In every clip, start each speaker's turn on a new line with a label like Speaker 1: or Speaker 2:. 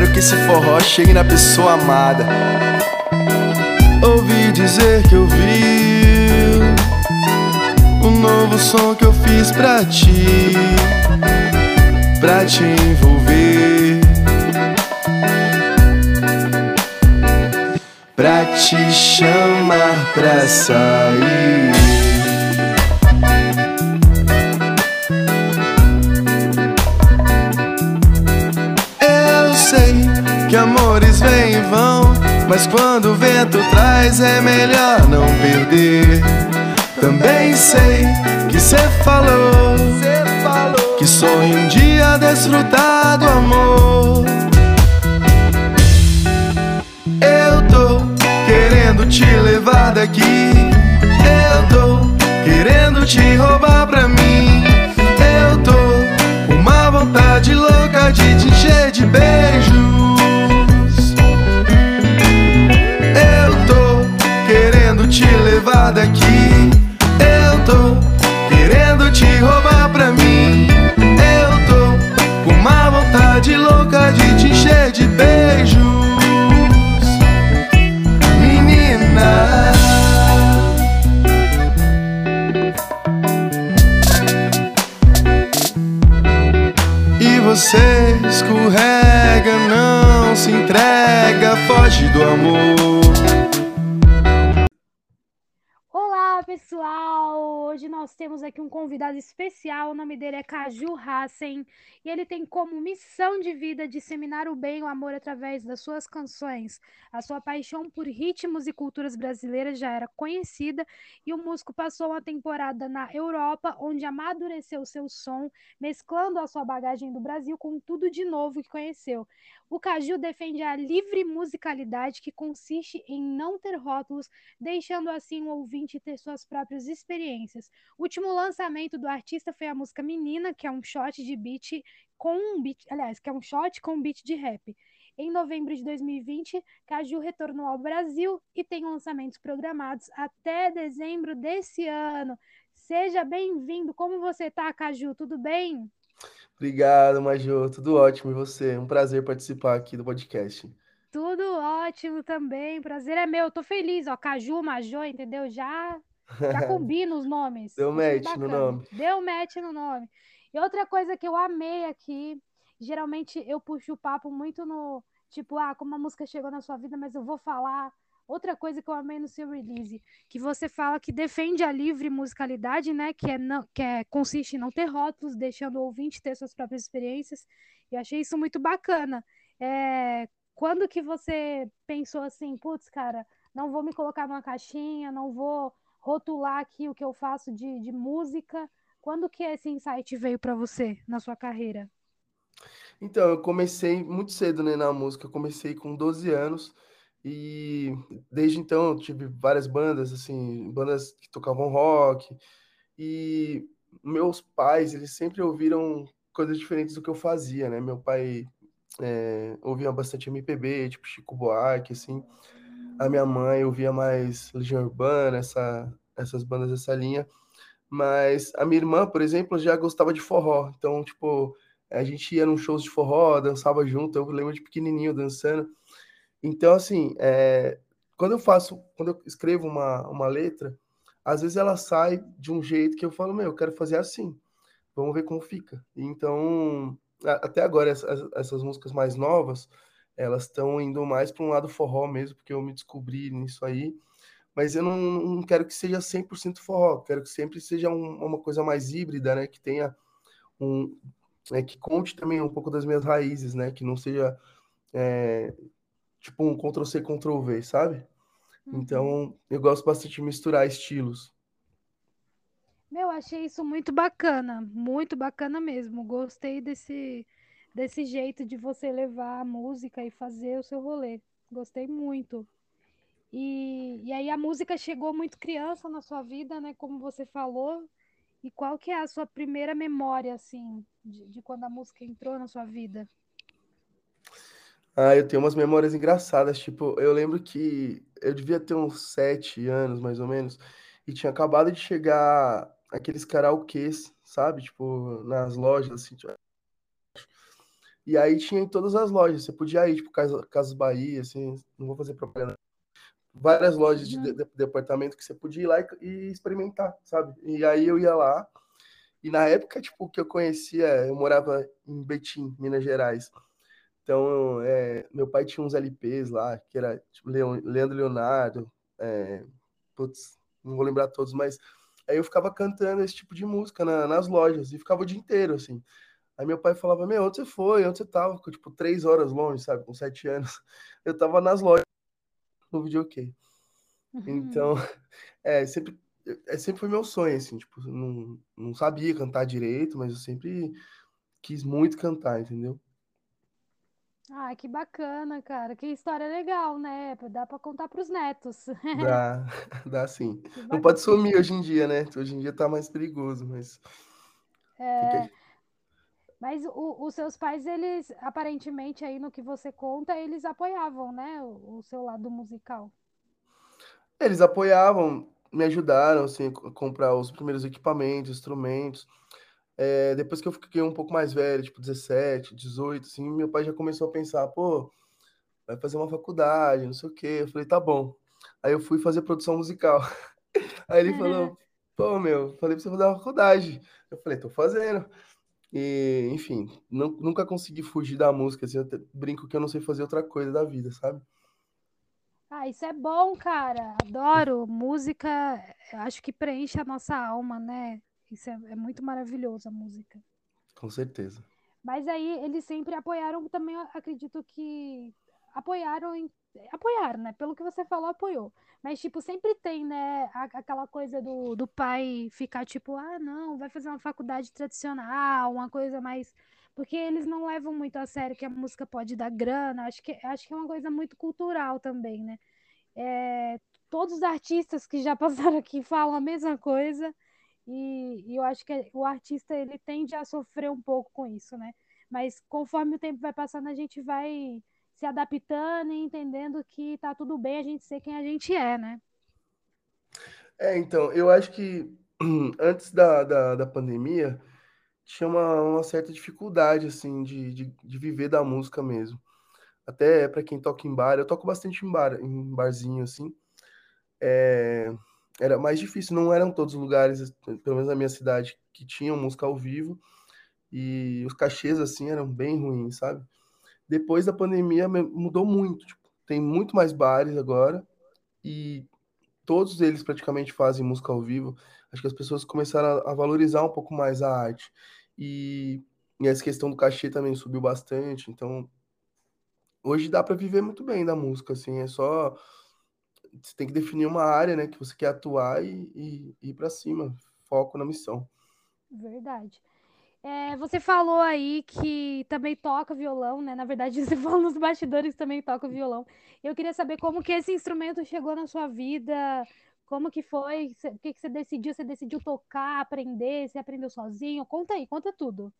Speaker 1: Quero que esse forró chegue na pessoa amada. Ouvi dizer que eu vi o novo som que eu fiz pra ti, pra te envolver, pra te chamar pra sair. Amores vêm e vão, mas quando o vento traz é melhor não perder. Também sei que cê falou, que sonha um dia desfrutar do amor. Eu tô querendo te levar daqui. Eu tô querendo te roubar pra mim. Eu tô com uma vontade louca de te encher de beijos. Daqui. Eu tô querendo te roubar pra mim. Eu tô com uma vontade louca de te encher de beijos. Menina. E você escorrega, não se entrega, foge do amor.
Speaker 2: Hoje nós temos aqui um convidado especial. O nome dele é Caju Hassen e ele tem como missão de vida disseminar o bem e o amor através das suas canções. A sua paixão por ritmos e culturas brasileiras já era conhecida e o músico passou uma temporada na Europa, onde amadureceu seu som, mesclando a sua bagagem do Brasil com tudo de novo que conheceu. O Caju defende a livre musicalidade que consiste em não ter rótulos, deixando assim o ouvinte ter suas próprias experiências. O último lançamento do artista foi a música Menina, que é um shot de beat com um beat, aliás, que é um shot com beat de rap. Em novembro de 2020, Caju retornou ao Brasil e tem lançamentos programados até dezembro desse ano. Seja bem-vindo. Como você tá, Caju? Tudo bem?
Speaker 1: Obrigado, Major. Tudo ótimo. E você? Um prazer participar aqui do podcast.
Speaker 2: Tudo ótimo também. Prazer é meu. Tô feliz, ó. Caju, Major, entendeu? Já já combina os nomes.
Speaker 1: Deu match no nome.
Speaker 2: Deu match no nome. E outra coisa que eu amei aqui, geralmente eu puxo o papo muito no, tipo, ah, como a música chegou na sua vida, mas eu vou falar outra coisa que eu amei no seu release, que você fala que defende a livre musicalidade, né, que é não, que é consiste em não ter rótulos, deixando o ouvinte ter suas próprias experiências. E achei isso muito bacana. É, quando que você pensou assim, putz, cara, não vou me colocar numa caixinha, não vou rotular aqui o que eu faço de, de música. Quando que esse insight veio para você na sua carreira?
Speaker 1: Então, eu comecei muito cedo, né, na música. Eu comecei com 12 anos e desde então eu tive várias bandas, assim, bandas que tocavam rock. E meus pais, eles sempre ouviram coisas diferentes do que eu fazia, né? Meu pai é, ouvia bastante MPB, tipo Chico Buarque, assim. A minha mãe ouvia mais Legião Urbana, essa, essas bandas dessa linha. Mas a minha irmã, por exemplo, já gostava de forró. Então, tipo, a gente ia nos shows de forró, dançava junto. Eu lembro de pequenininho dançando. Então, assim, é, quando eu faço, quando eu escrevo uma, uma letra, às vezes ela sai de um jeito que eu falo, meu, eu quero fazer assim. Vamos ver como fica. Então, até agora, essas, essas músicas mais novas, elas estão indo mais para um lado forró mesmo, porque eu me descobri nisso aí. Mas eu não, não quero que seja 100% forró, quero que sempre seja um- uma coisa mais híbrida, né? Que tenha um. é, que conte também um pouco das minhas raízes, né? Que não seja é, tipo um Ctrl-C, Ctrl-V, sabe?
Speaker 2: Uhum.
Speaker 1: Então, eu gosto bastante de misturar estilos.
Speaker 2: Meu, achei isso muito bacana, muito bacana mesmo. Gostei desse, desse jeito de você levar a música e fazer o seu rolê. Gostei muito. E, e aí a música chegou muito criança na sua vida, né? Como você falou. E qual que é a sua primeira memória, assim, de, de quando a música entrou na sua vida?
Speaker 1: Ah, eu tenho umas memórias engraçadas, tipo, eu lembro que eu devia ter uns sete anos, mais ou menos, e tinha acabado de chegar aqueles karaokês, sabe? Tipo, nas lojas, assim, tipo, E aí tinha em todas as lojas. Você podia ir, tipo, Casas, Casas Bahia, assim, não vou fazer propaganda. Várias lojas de, de, de, departamento que você podia ir lá e, e, experimentar, sabe? E aí eu ia lá. E na época, tipo, que eu conhecia, eu morava em Betim, Minas Gerais. Então, é, meu pai tinha uns LPs lá, que era tipo, Leandro Leonardo, é, putz, não vou lembrar todos, mas aí eu ficava cantando esse tipo de música na, nas lojas e ficava o dia inteiro, assim. Aí meu pai falava, meu, onde você foi? Onde você tava? Ficou, tipo, três horas longe, sabe? Com sete anos. Eu tava nas lojas, no videokê. Uhum. Então, é, sempre, é, sempre foi meu sonho, assim, tipo, não, não sabia cantar direito, mas eu sempre quis muito cantar, entendeu?
Speaker 2: Ah, que bacana, cara. Que história legal, né? Dá para contar para os netos.
Speaker 1: Dá, dá sim. Não pode sumir hoje em dia, né? Hoje em dia tá mais perigoso, mas.
Speaker 2: É... Mas o, os seus pais, eles, aparentemente, aí no que você conta, eles apoiavam, né? O, o seu lado musical.
Speaker 1: Eles apoiavam, me ajudaram, assim, a comprar os primeiros equipamentos, instrumentos. É, depois que eu fiquei um pouco mais velho, tipo 17, 18, assim, meu pai já começou a pensar, pô, vai fazer uma faculdade, não sei o quê. Eu falei, tá bom. Aí eu fui fazer produção musical. Aí ele falou, pô, meu, falei pra você fazer uma faculdade. Eu falei, tô fazendo. E, enfim, não, nunca consegui fugir da música, assim, eu brinco que eu não sei fazer outra coisa da vida, sabe?
Speaker 2: Ah, isso é bom, cara. Adoro. Música, acho que preenche a nossa alma, né? Isso é, é muito maravilhoso a música.
Speaker 1: Com certeza.
Speaker 2: Mas aí eles sempre apoiaram também, acredito que apoiaram em, apoiaram, né? Pelo que você falou, apoiou. Mas, tipo, sempre tem, né, aquela coisa do, do pai ficar, tipo, ah, não, vai fazer uma faculdade tradicional, uma coisa mais. Porque eles não levam muito a sério que a música pode dar grana. Acho que, acho que é uma coisa muito cultural também, né? É, todos os artistas que já passaram aqui falam a mesma coisa. E, e eu acho que o artista ele tende a sofrer um pouco com isso, né? Mas conforme o tempo vai passando, a gente vai se adaptando e entendendo que tá tudo bem a gente ser quem a gente é, né?
Speaker 1: É, então, eu acho que antes da, da, da pandemia tinha uma, uma, certa dificuldade, assim, de, de, de viver da música mesmo. Até para quem toca em bar, eu toco bastante em bar, em barzinho, assim. É, era mais difícil, não eram todos os lugares, pelo menos na minha cidade, que tinham música ao vivo, e os cachês, assim, eram bem ruins, sabe? Depois da pandemia mudou muito, tipo, tem muito mais bares agora, e todos eles praticamente fazem música ao vivo. Acho que as pessoas começaram a, valorizar um pouco mais a arte. E, e essa questão do cachê também subiu bastante, então hoje dá para viver muito bem da música, assim, é só você tem que definir uma área, né, que você quer atuar e, e, e ir para cima, foco na missão.
Speaker 2: Verdade. É, você falou aí que também toca violão, né? Na verdade, você falou nos bastidores que também toca violão. Eu queria saber como que esse instrumento chegou na sua vida, como que foi, o que, que você decidiu? Você decidiu tocar, aprender, você aprendeu sozinho? Conta aí, conta tudo.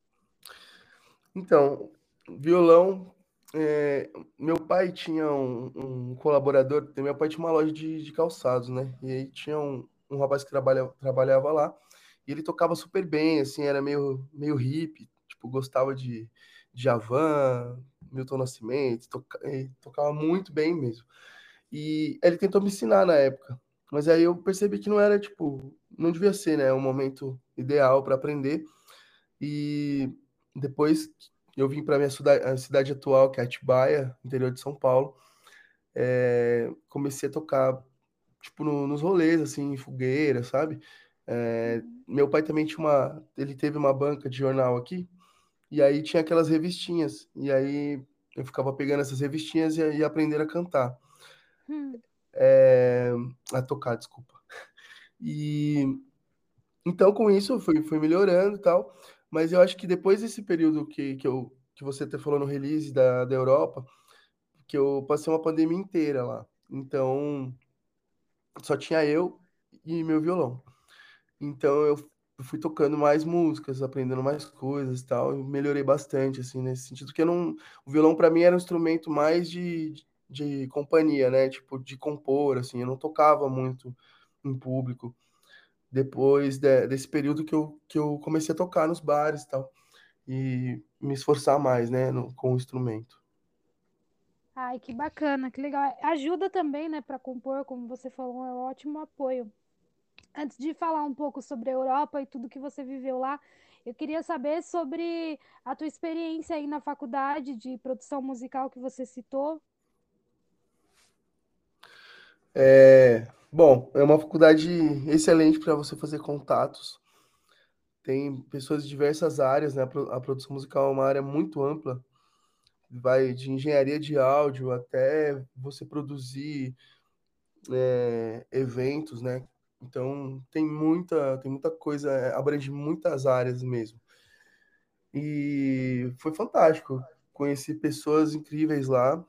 Speaker 1: Então, violão é, meu pai tinha um, um, colaborador, meu pai tinha uma loja de, de calçados, né? E aí tinha um, um rapaz que trabalha, trabalhava lá, e ele tocava super bem, assim, era meio, meio hippie, tipo, gostava de, Javan, Milton Nascimento, toca, tocava muito bem mesmo. E ele tentou me ensinar na época, mas aí eu percebi que não era, tipo, não devia ser, né, o momento ideal para aprender. E depois eu vim para minha cidade, cidade, atual, que é Atibaia, interior de São Paulo. É, comecei a tocar, tipo, no, nos rolês, assim, em fogueira, sabe? É, meu pai também tinha uma... Ele teve uma banca de jornal aqui, e aí tinha aquelas revistinhas. E aí eu ficava pegando essas revistinhas e, e aprender a cantar. Hum. É, a tocar, desculpa. E... Então, com isso, eu fui, fui melhorando e tal. Mas eu acho que depois desse período que, que, eu, que você até falou no release da, da Europa, que eu passei uma pandemia inteira lá. Então, só tinha eu e meu violão. Então, eu fui tocando mais músicas, aprendendo mais coisas e tal, e melhorei bastante, assim, nesse sentido, que eu não... O violão, para mim, era um instrumento mais de, de, de companhia, né? Tipo, de compor, assim, eu não tocava muito em público depois de, desse período que eu, que eu comecei a tocar nos bares e tal. e me esforçar mais, né, no, com o instrumento.
Speaker 2: Ai, que bacana, que legal. Ajuda também, né, para compor, como você falou, é um ótimo apoio. Antes de falar um pouco sobre a Europa e tudo que você viveu lá, eu queria saber sobre a tua experiência aí na faculdade de produção musical que você citou.
Speaker 1: É, bom, é uma faculdade excelente para você fazer contatos. Tem pessoas de diversas áreas, né? A produção musical é uma área muito ampla. Vai de engenharia de áudio até você produzir é, eventos, né? Então tem muita, tem muita coisa, é, abrange muitas áreas mesmo. E foi fantástico. Conheci pessoas incríveis lá.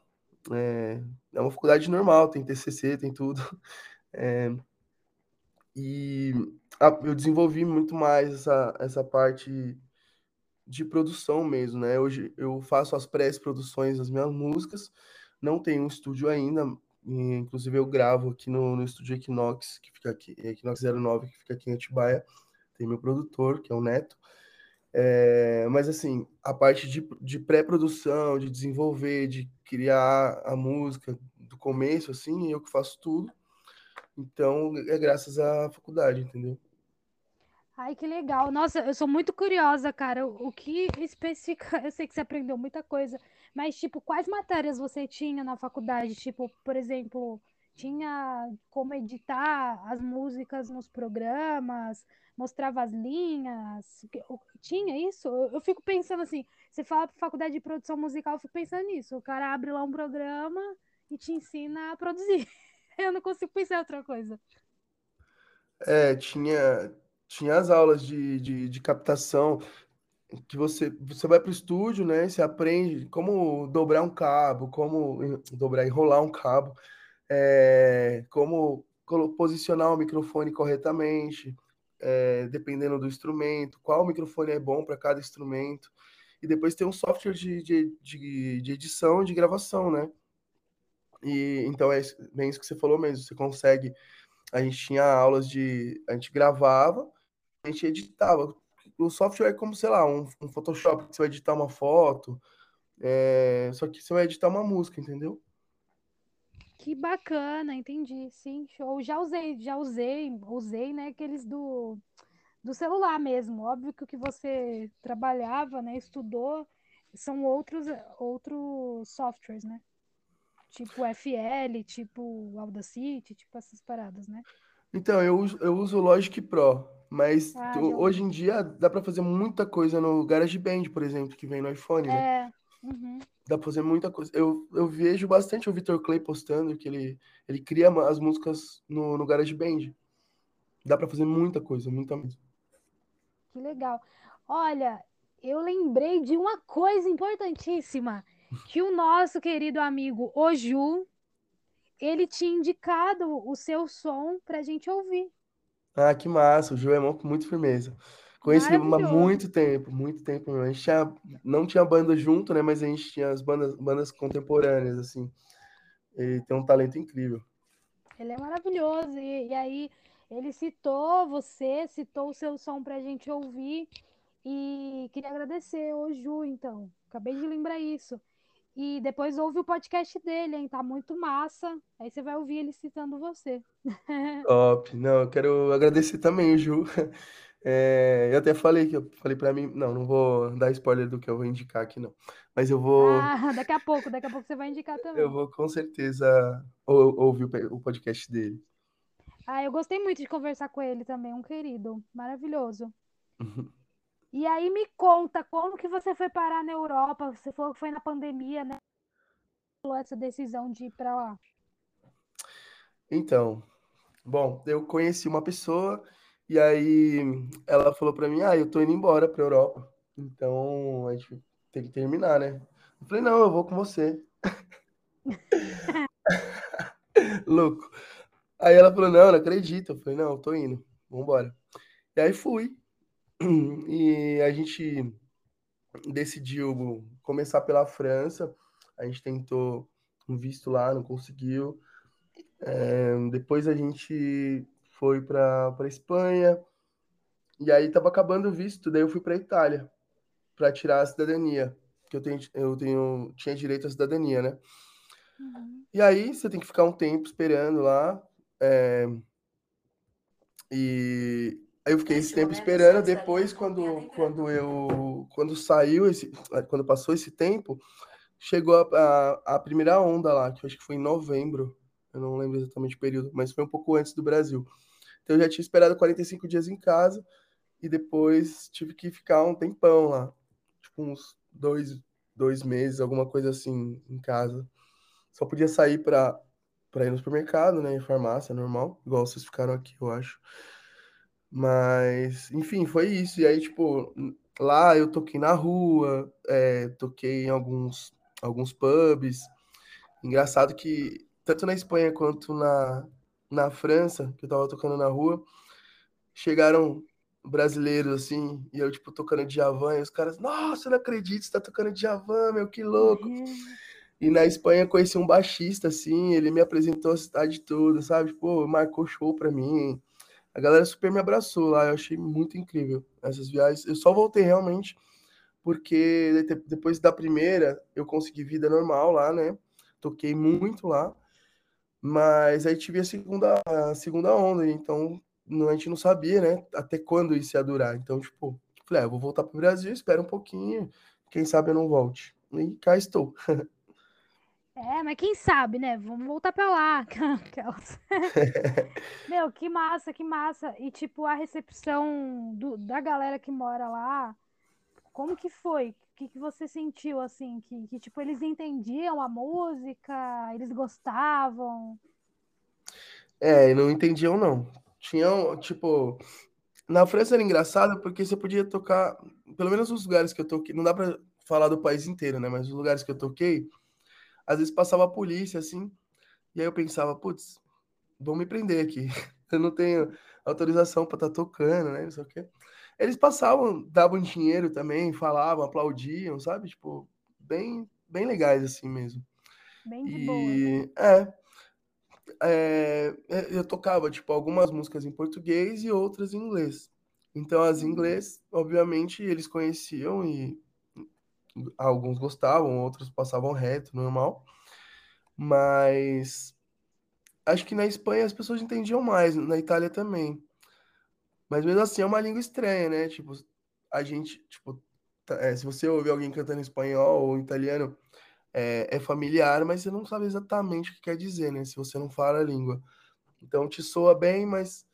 Speaker 1: É, é uma faculdade normal, tem TCC, tem tudo. É, e eu desenvolvi muito mais essa, essa parte de produção mesmo, né? Hoje eu faço as pré-produções das minhas músicas, não tenho um estúdio ainda, inclusive eu gravo aqui no, no estúdio Equinox, que fica aqui, Equinox 09, que fica aqui em Atibaia, tem meu produtor, que é o Neto, é, mas assim, a parte de, de pré-produção, de desenvolver, de criar a música do começo, assim, eu que faço tudo. Então, é graças à faculdade, entendeu?
Speaker 2: Ai, que legal. Nossa, eu sou muito curiosa, cara. O, que especifica? Eu sei que você aprendeu muita coisa, mas, tipo, quais matérias você tinha na faculdade? Tipo, por exemplo, tinha como editar as músicas nos programas, mostrava as linhas. Tinha isso? Eu, fico pensando assim, você fala para faculdade de produção musical, eu fico pensando nisso. O cara abre lá um programa e te ensina a produzir. Eu não consigo pensar em outra coisa.
Speaker 1: É, tinha, tinha as aulas de, de, de captação que você, você vai para o estúdio, né? Você aprende como dobrar um cabo, como dobrar, enrolar um cabo, é, como posicionar o microfone corretamente, é, dependendo do instrumento, qual microfone é bom para cada instrumento. E depois tem um software de, de, de, de edição, de gravação, né? E então é bem isso que você falou mesmo. Você consegue. A gente tinha aulas de. A gente gravava, a gente editava. O software é como, sei lá, um, um Photoshop, você vai editar uma foto. É, só que você vai editar uma música, entendeu?
Speaker 2: Que bacana, entendi. Sim, show. Já usei, já usei, usei, né, aqueles do, do celular mesmo. Óbvio que o que você trabalhava, né, estudou, são outros, outros softwares, né? Tipo FL, tipo Audacity, tipo essas paradas, né?
Speaker 1: Então, eu uso, eu uso Logic Pro, mas ah, tu, hoje em dia dá para fazer muita coisa no GarageBand, por exemplo, que vem no iPhone,
Speaker 2: né? É. Uhum.
Speaker 1: Dá pra fazer muita coisa. Eu, eu vejo bastante o Victor Clay postando que ele, ele cria as músicas no, no GarageBand. Dá para fazer muita coisa, muita mesmo.
Speaker 2: Que legal. Olha, eu lembrei de uma coisa importantíssima que o nosso querido amigo Oju, ele tinha indicado o seu som pra gente ouvir.
Speaker 1: Ah, que massa, o Ju é com muito firmeza. Conheci ele há muito tempo, muito tempo mesmo. A gente tinha, não tinha banda junto, né? Mas a gente tinha as bandas, bandas contemporâneas, assim. Ele tem um talento incrível.
Speaker 2: Ele é maravilhoso. E, e aí, ele citou você, citou o seu som pra gente ouvir. E queria agradecer o Ju, então. Acabei de lembrar isso. E depois ouve o podcast dele, hein? Tá muito massa. Aí você vai ouvir ele citando você.
Speaker 1: Top. Não, eu quero agradecer também, Ju. É, eu até falei que eu falei para mim, não, não vou dar spoiler do que eu vou indicar aqui, não. Mas eu vou.
Speaker 2: Ah, daqui a pouco, daqui a pouco você vai indicar também.
Speaker 1: Eu vou com certeza ouvir o podcast dele.
Speaker 2: Ah, eu gostei muito de conversar com ele também, um querido, maravilhoso. E aí me conta como que você foi parar na Europa? Você falou que foi na pandemia, né? Essa decisão de ir para lá.
Speaker 1: Então, bom, eu conheci uma pessoa e aí ela falou para mim: "Ah, eu tô indo embora para Europa. Então, a gente tem que terminar, né?" Eu falei: "Não, eu vou com você." Louco. Aí ela falou: "Não, não acredito." Eu falei: "Não, eu tô indo. Vamos embora." E aí fui. E a gente decidiu começar pela França. A gente tentou um visto lá, não conseguiu. É, depois a gente foi para Espanha. E aí tava acabando o visto, daí eu fui para Itália, para tirar a cidadania, que eu tenho, eu tenho, tinha direito à cidadania, né?
Speaker 2: Uhum.
Speaker 1: E aí você tem que ficar um tempo esperando lá. É... E aí eu fiquei esse tempo esperando. Depois, quando, quando eu quando saiu esse, quando passou esse tempo, chegou a, a, a, primeira onda lá, que eu acho que foi em novembro. Eu não lembro exatamente o período, mas foi um pouco antes do Brasil. Então eu já tinha esperado 45 dias em casa e depois tive que ficar um tempão lá, tipo uns dois, dois meses, alguma coisa assim, em casa. Só podia sair para para ir no supermercado, né, em farmácia, normal, igual vocês ficaram aqui, eu acho. Mas, enfim, foi isso. E aí, tipo, lá eu toquei na rua, é, toquei em alguns, alguns pubs. Engraçado que, tanto na Espanha quanto na, na França, que eu tava tocando na rua, chegaram brasileiros, assim, e eu, tipo, tocando Djavan, e os caras, nossa, eu não acredito, você tá tocando Djavan, meu, que louco. E na Espanha conheci um baixista, assim, ele me apresentou a cidade toda, sabe? Pô, marcou show pra mim. A galera super me abraçou lá, eu achei muito incrível essas viagens. Eu só voltei realmente porque depois da primeira eu consegui vida normal lá, né? Toquei muito lá, mas aí tive a segunda, a segunda onda, então a gente não sabia, né? Até quando isso ia durar. Então, tipo, falei, ah, vou voltar pro Brasil, espera um pouquinho, quem sabe eu não volte. E cá estou.
Speaker 2: É, mas quem sabe, né? Vamos voltar pra lá. Meu, que massa, que massa. E, tipo, a recepção do, da galera que mora lá, como que foi? O que, que você sentiu, assim? Que, que, tipo, eles entendiam a música? Eles gostavam?
Speaker 1: É, não entendiam, não. Tinham, tipo... Na França era engraçado porque você podia tocar... Pelo menos os lugares que eu toquei... Não dá pra falar do país inteiro, né? Mas os lugares que eu toquei às vezes passava a polícia, assim, e aí eu pensava, putz, vão me prender aqui. Eu não tenho autorização para estar tá tocando, né? Não sei o quê. Eles passavam, davam dinheiro também, falavam, aplaudiam, sabe? Tipo, bem, bem legais assim mesmo.
Speaker 2: Bem de e, boa. Né?
Speaker 1: É, é, é, eu tocava, tipo, algumas músicas em português e outras em inglês. Então, as em uhum. inglês, obviamente, eles conheciam e alguns gostavam, outros passavam reto, normal. Mas acho que na Espanha as pessoas entendiam mais, na Itália também. Mas mesmo assim é uma língua estranha, né? Tipo, a gente, tipo, é, se você ouvir alguém cantando espanhol ou italiano, é, é, familiar, mas você não sabe exatamente o que quer dizer, né? Se você não fala a língua. Então te soa bem, mas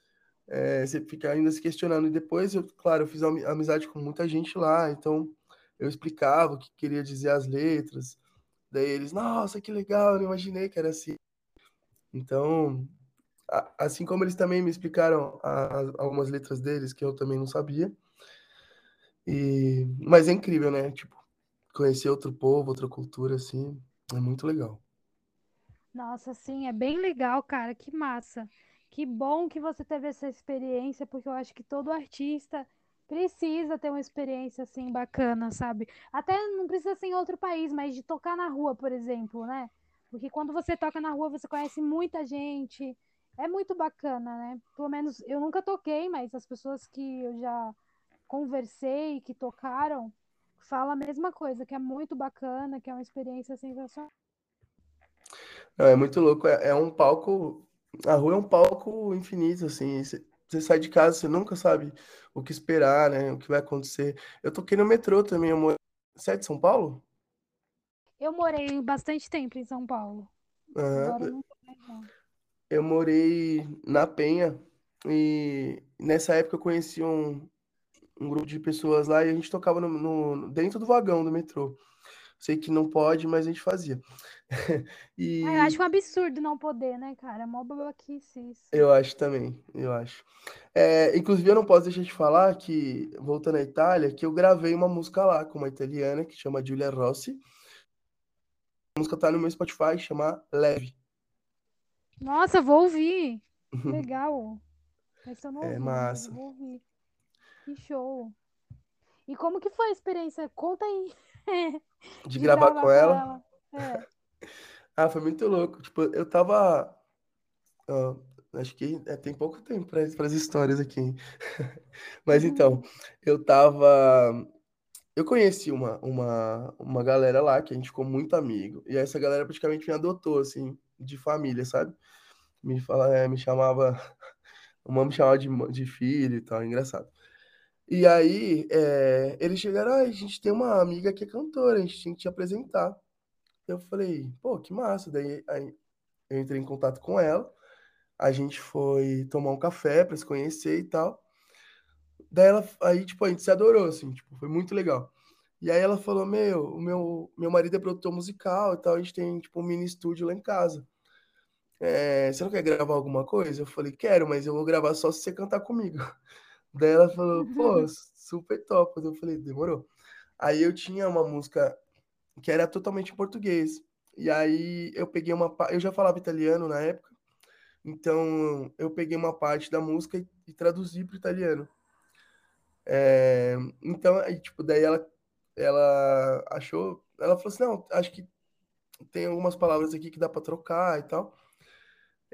Speaker 1: é, você fica ainda se questionando. E depois, eu, claro, eu fiz amizade com muita gente lá, então eu explicava o que queria dizer as letras. Daí eles, nossa, que legal, eu não imaginei que era assim. Então, assim como eles também me explicaram algumas letras deles que eu também não sabia. E, mas é incrível, né? Tipo, conhecer outro povo, outra cultura, assim, é muito legal.
Speaker 2: Nossa, sim, é bem legal, cara, que massa. Que bom que você teve essa experiência, porque eu acho que todo artista precisa ter uma experiência assim bacana, sabe? Até não precisa ser em outro país, mas de tocar na rua, por exemplo, né? Porque quando você toca na rua, você conhece muita gente. É muito bacana, né? Pelo menos eu nunca toquei, mas as pessoas que eu já conversei, que tocaram, falam a mesma coisa, que é muito bacana, que é uma experiência sensacional.
Speaker 1: Não, é muito louco. É, é um palco. A rua é um palco infinito, assim você sai de casa, você nunca sabe o que esperar, né? O que vai acontecer. Eu toquei no metrô também. Eu moro... Você é de São Paulo?
Speaker 2: Eu morei bastante tempo em São Paulo. Agora eu.
Speaker 1: Eu morei na Penha e nessa época eu conheci um, um grupo de pessoas lá e a gente tocava no, no dentro do vagão do metrô. Sei que não pode, mas a gente fazia.
Speaker 2: e... Eu acho um absurdo não poder, né, cara? É mó babaquice isso.
Speaker 1: Eu acho também, eu acho. É, inclusive, eu não posso deixar de falar que, voltando à Itália, que eu gravei uma música lá com uma italiana que chama Giulia Rossi. A música tá no meu Spotify, chama Leve.
Speaker 2: Nossa, vou ouvir. Legal. Essa eu não
Speaker 1: é
Speaker 2: ouvi,
Speaker 1: massa.
Speaker 2: Vou ouvir. Que show. E como que foi a experiência? Conta aí.
Speaker 1: De, de gravar, gravar, com ela. ela. É. ah, foi muito louco. Tipo, eu tava. acho que é, tem pouco tempo para as histórias aqui. Mas uhum. então, eu tava. eu conheci uma, uma, uma galera lá que a gente ficou muito amigo. E essa galera praticamente me adotou, assim, de família, sabe? Me, fala, é, me chamava. Uma me chamava de, de filho e tal, engraçado. E aí, é, eles chegaram, ah, a gente tem uma amiga que é cantora, a gente tinha que te apresentar. Eu falei, pô, que massa. Daí aí, eu entrei em contato com ela, a gente foi tomar um café para se conhecer e tal. Daí ela, aí, tipo, a gente se adorou, assim, tipo, foi muito legal. E aí ela falou, meu, o meu, meu marido é produtor musical e tal, a gente tem, tipo, um mini estúdio lá em casa. É, você não quer gravar alguma coisa? Eu falei, quero, mas eu vou gravar só se você cantar comigo. Daí ela falou, pô, super top. Eu falei, demorou. Aí eu tinha uma música que era totalmente em português. E aí eu peguei uma. Eu já falava italiano na época, então eu peguei uma parte da música e, e traduzi para italiano. É, então, aí, tipo, daí ela, ela achou. Ela falou assim: não, acho que tem algumas palavras aqui que dá para trocar e tal.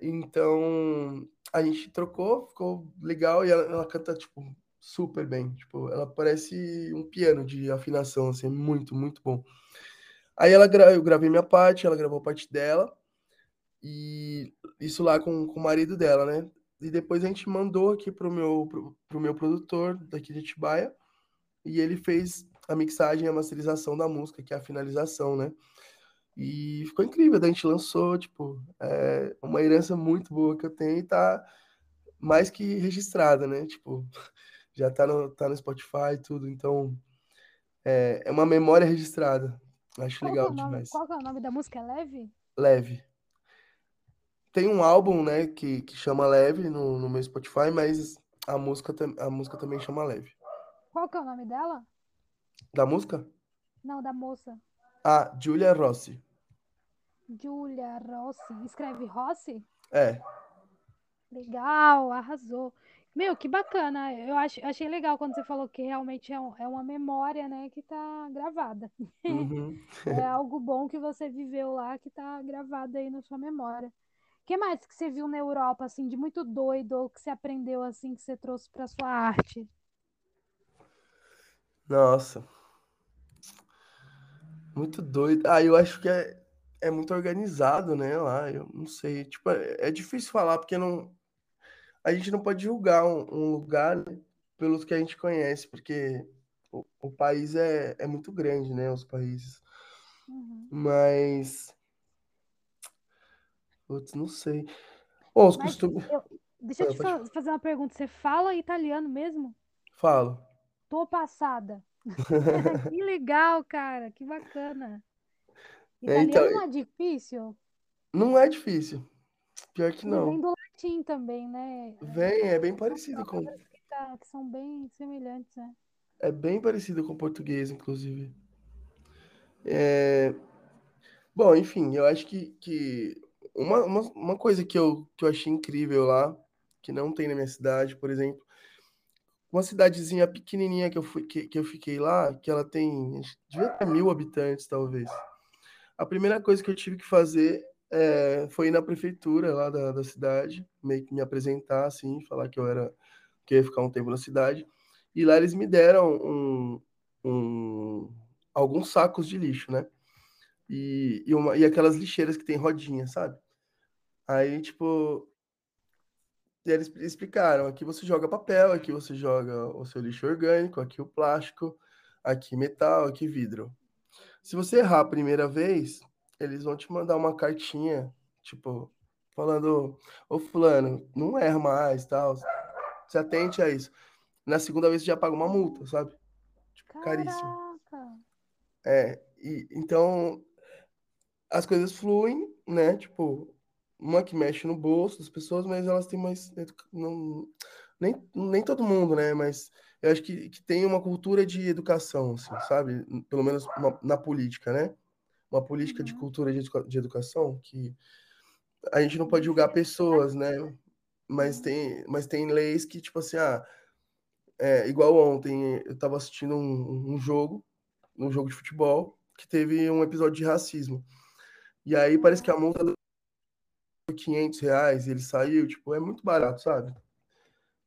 Speaker 1: Então, a gente trocou, ficou legal e ela, ela, canta, tipo, super bem. Tipo, ela parece um piano de afinação, assim, muito, muito bom. Aí ela eu gravei minha parte, ela gravou a parte dela, e isso lá com, com o marido dela, né? E depois a gente mandou aqui pro meu, pro, pro meu produtor daqui de Atibaia, e ele fez a mixagem e a masterização da música, que é a finalização, né? E ficou incrível, daí a gente lançou, tipo, é uma herança muito boa que eu tenho e tá mais que registrada, né? Tipo, já tá no, tá no Spotify e tudo, então é, é uma memória registrada. Acho
Speaker 2: Qual
Speaker 1: legal
Speaker 2: é o nome,
Speaker 1: demais.
Speaker 2: qual que é o nome da música? É Leve?
Speaker 1: Leve. Tem um álbum, né, que, que chama Leve no, no meu Spotify, mas a música, a música também chama Leve.
Speaker 2: Qual que é o nome dela?
Speaker 1: Da música?
Speaker 2: Não, da moça.
Speaker 1: Ah, Julia Rossi.
Speaker 2: Julia Rossi. Escreve Rossi?
Speaker 1: É.
Speaker 2: Legal, arrasou. Meu, que bacana. Eu ach, achei legal quando você falou que realmente é, um, é uma memória, né, que tá gravada.
Speaker 1: Uhum.
Speaker 2: É algo bom que você viveu lá que tá gravado aí na sua memória. O que mais que você viu na Europa, assim, de muito doido, ou que você aprendeu, assim, que você trouxe para sua arte?
Speaker 1: Nossa. Muito doido. Ah, eu acho que é, é muito organizado, né, lá. Eu não sei. Tipo, é, é difícil falar, porque não, a gente não pode julgar um, um lugar né, pelos que a gente conhece, porque o, o, país é, é muito grande, né, os países.
Speaker 2: Uhum.
Speaker 1: Mas... Putz, não sei. Bom, os
Speaker 2: Mas
Speaker 1: costumes...
Speaker 2: eu- deixa eu te
Speaker 1: pode
Speaker 2: fazer uma pergunta. Você fala italiano mesmo?
Speaker 1: Falo.
Speaker 2: Tô passada. Que legal, cara. Que bacana.
Speaker 1: É, então,
Speaker 2: Italiano não é difícil?
Speaker 1: não é difícil. Pior que
Speaker 2: Ele vem
Speaker 1: não.
Speaker 2: do latim também, né?
Speaker 1: Vem, é bem parecido com...
Speaker 2: que, tá- que são bem semelhantes, né?
Speaker 1: É bem parecido com o português, inclusive. É, Bom, enfim, eu acho que, que uma, uma, uma coisa que eu, que eu achei incrível lá, que não tem na minha cidade, por exemplo, uma cidadezinha pequenininha que eu, fui, que, que eu fiquei lá, que ela tem, devia ter mil habitantes, talvez. A primeira coisa que eu tive que fazer é, foi ir na prefeitura lá da, da cidade, meio que me apresentar, assim, falar que eu era, que eu ia ficar um tempo na cidade. E lá eles me deram um, um, alguns sacos de lixo, né? E, e, uma, e aquelas lixeiras que tem rodinha, sabe? Aí, tipo, eles explicaram: aqui você joga papel, aqui você joga o seu lixo orgânico, aqui o plástico, aqui metal, aqui vidro. Se você errar a primeira vez, eles vão te mandar uma cartinha, tipo, falando: Ô Fulano, não erra mais, tal. Se atente a isso. Na segunda vez você já paga uma multa, sabe? Tipo, caríssimo.
Speaker 2: Caraca!
Speaker 1: É, e então as coisas fluem, né? Tipo, uma que mexe no bolso das pessoas, mas elas têm mais. Não, nem, nem todo mundo, né? Mas eu acho que, que tem uma cultura de educação, assim, sabe? Pelo menos uma- na política, né? Uma política de
Speaker 2: Uhum.
Speaker 1: cultura de, de educação que a gente não pode julgar pessoas, né? Mas
Speaker 2: Uhum.
Speaker 1: tem, mas tem leis que, tipo assim, ah, é, igual ontem, eu tava assistindo um, um jogo, um jogo de futebol, que teve um episódio de racismo. E aí parece que a multa 500 reais, e ele saiu, tipo, é muito barato, sabe?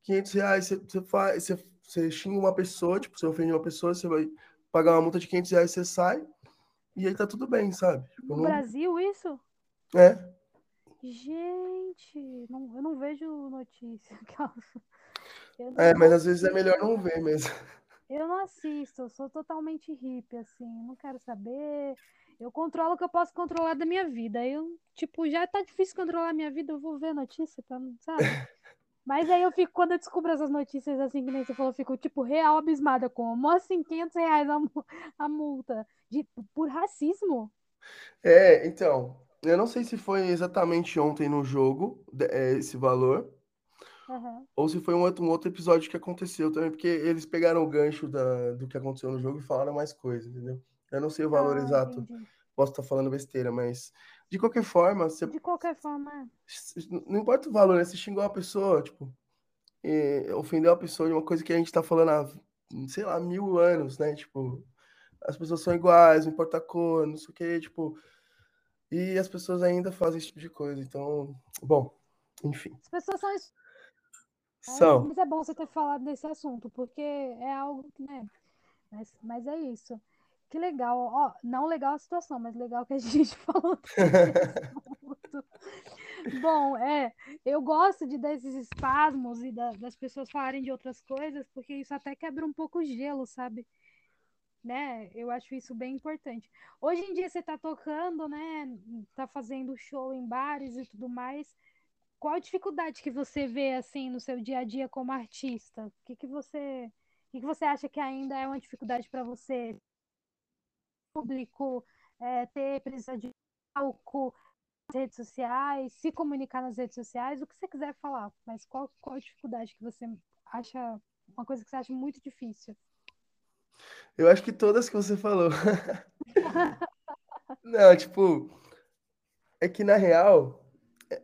Speaker 1: 500 reais, você, faz, você, você xinga uma pessoa, tipo, você ofende uma pessoa, você vai pagar uma multa de 500 reais, você sai, e aí tá tudo bem, sabe? Tipo,
Speaker 2: No
Speaker 1: não-
Speaker 2: Brasil, isso?
Speaker 1: É,
Speaker 2: Gente, não, eu não vejo notícia. Eu
Speaker 1: é,
Speaker 2: não
Speaker 1: mas às vezes é melhor não ver mesmo.
Speaker 2: Eu não assisto, eu sou totalmente hippie, assim, não quero saber. Eu controlo o que eu posso controlar da minha vida. Eu, tipo, já tá difícil controlar a minha vida, eu vou ver notícia, pra, não- sabe? Mas aí eu fico, quando eu descubro essas notícias assim, que nem você falou, eu fico, tipo, real abismada. Como assim, 500 reais a, a multa? De, por racismo?
Speaker 1: É, então, eu não sei se foi exatamente ontem no jogo, é, esse valor,
Speaker 2: Aham.
Speaker 1: ou se foi um outro, um outro episódio que aconteceu também, porque eles pegaram o gancho da, do que aconteceu no jogo e falaram mais coisas, entendeu? Eu não sei o valor
Speaker 2: Ah,
Speaker 1: exato,
Speaker 2: entendi.
Speaker 1: posso estar falando besteira, mas de qualquer forma, você,
Speaker 2: De qualquer forma,
Speaker 1: não importa o valor, né? Você xingou a pessoa, tipo, e ofendeu a pessoa de uma coisa que a gente tá falando há, sei lá, mil anos, né? Tipo, as pessoas são iguais, não importa a cor, não sei o quê, tipo, e as pessoas ainda fazem esse tipo de coisa. Então, bom, enfim,
Speaker 2: as pessoas são
Speaker 1: são.
Speaker 2: Mas é bom você ter falado desse assunto, porque é algo que, né? Mas, mas é isso. Que legal. Ó, não legal a situação, mas legal que a gente falou. Bom, é, eu gosto de desses espasmos e da- das pessoas falarem de outras coisas, porque isso até quebra um pouco o gelo, sabe? Né? Eu acho isso bem importante. Hoje em dia você tá tocando, né? Tá fazendo show em bares e tudo mais. Qual a dificuldade que você vê assim no seu dia a dia como artista? O que que você, o que que você acha que ainda é uma dificuldade para você? Público, é, ter presença de palco, nas redes sociais, se comunicar nas redes sociais, o que você quiser falar, mas qual, qual a dificuldade que você acha, uma coisa que você acha muito difícil?
Speaker 1: Eu acho que todas que você falou. Não, tipo, é que na real,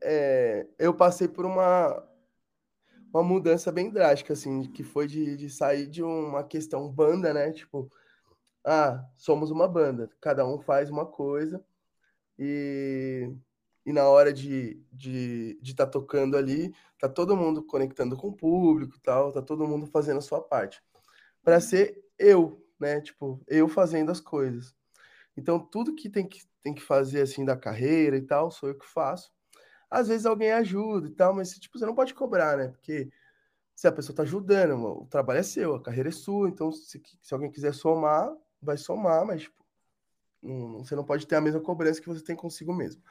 Speaker 1: é, eu passei por uma, uma mudança bem drástica, assim, que foi de, de sair de uma questão banda, né? Tipo, ah, somos uma banda, cada um faz uma coisa e, e na hora de estar de, de tá tocando ali, tá todo mundo conectando com o público tal, tá todo mundo fazendo a sua parte. Para ser eu, né? Tipo, eu fazendo as coisas. Então, tudo que tem que, tem que fazer, assim, da carreira e tal, sou eu que faço. Às vezes alguém ajuda e tal, mas, tipo, você não pode cobrar, né? Porque se a pessoa tá ajudando, o trabalho é seu, a carreira é sua, então se, se alguém quiser somar, vai somar, mas, tipo, não- você não pode ter a mesma cobrança que você tem consigo mesmo.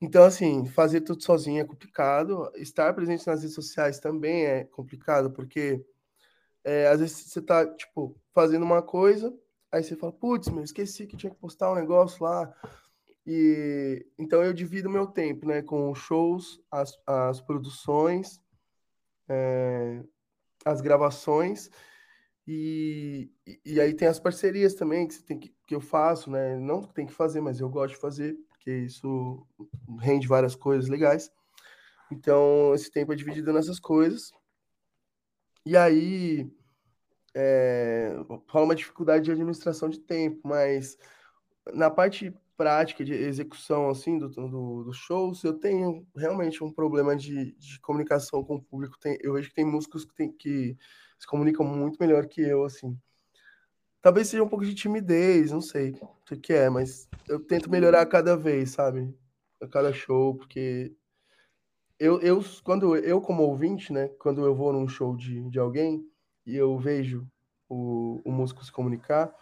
Speaker 1: Então, assim, fazer tudo sozinho é complicado. Estar presente nas redes sociais também é complicado, porque é, às vezes você tá, tipo, fazendo uma coisa, aí você fala, putz, meu, esqueci que tinha que postar um negócio lá. E então eu divido meu tempo, né, com shows, as, as produções, é, as gravações, e, e- aí tem as parcerias também que, tem que, que eu faço, né? Não tem que fazer, mas eu gosto de fazer, porque isso rende várias coisas legais. Então, esse tempo é dividido nessas coisas. E aí, é, uma dificuldade de administração de tempo, mas na parte prática de execução assim do, do, dos shows, eu tenho realmente um problema de, de comunicação com o público. Tem, eu vejo que tem músicos que, tem, que se comunicam muito melhor que eu, assim. Talvez seja um pouco de timidez, não sei o que é, mas eu tento melhorar cada vez, sabe? A cada show, porque eu, eu quando eu como ouvinte, né, quando eu vou num show de, de alguém e eu vejo o, o músico se comunicar,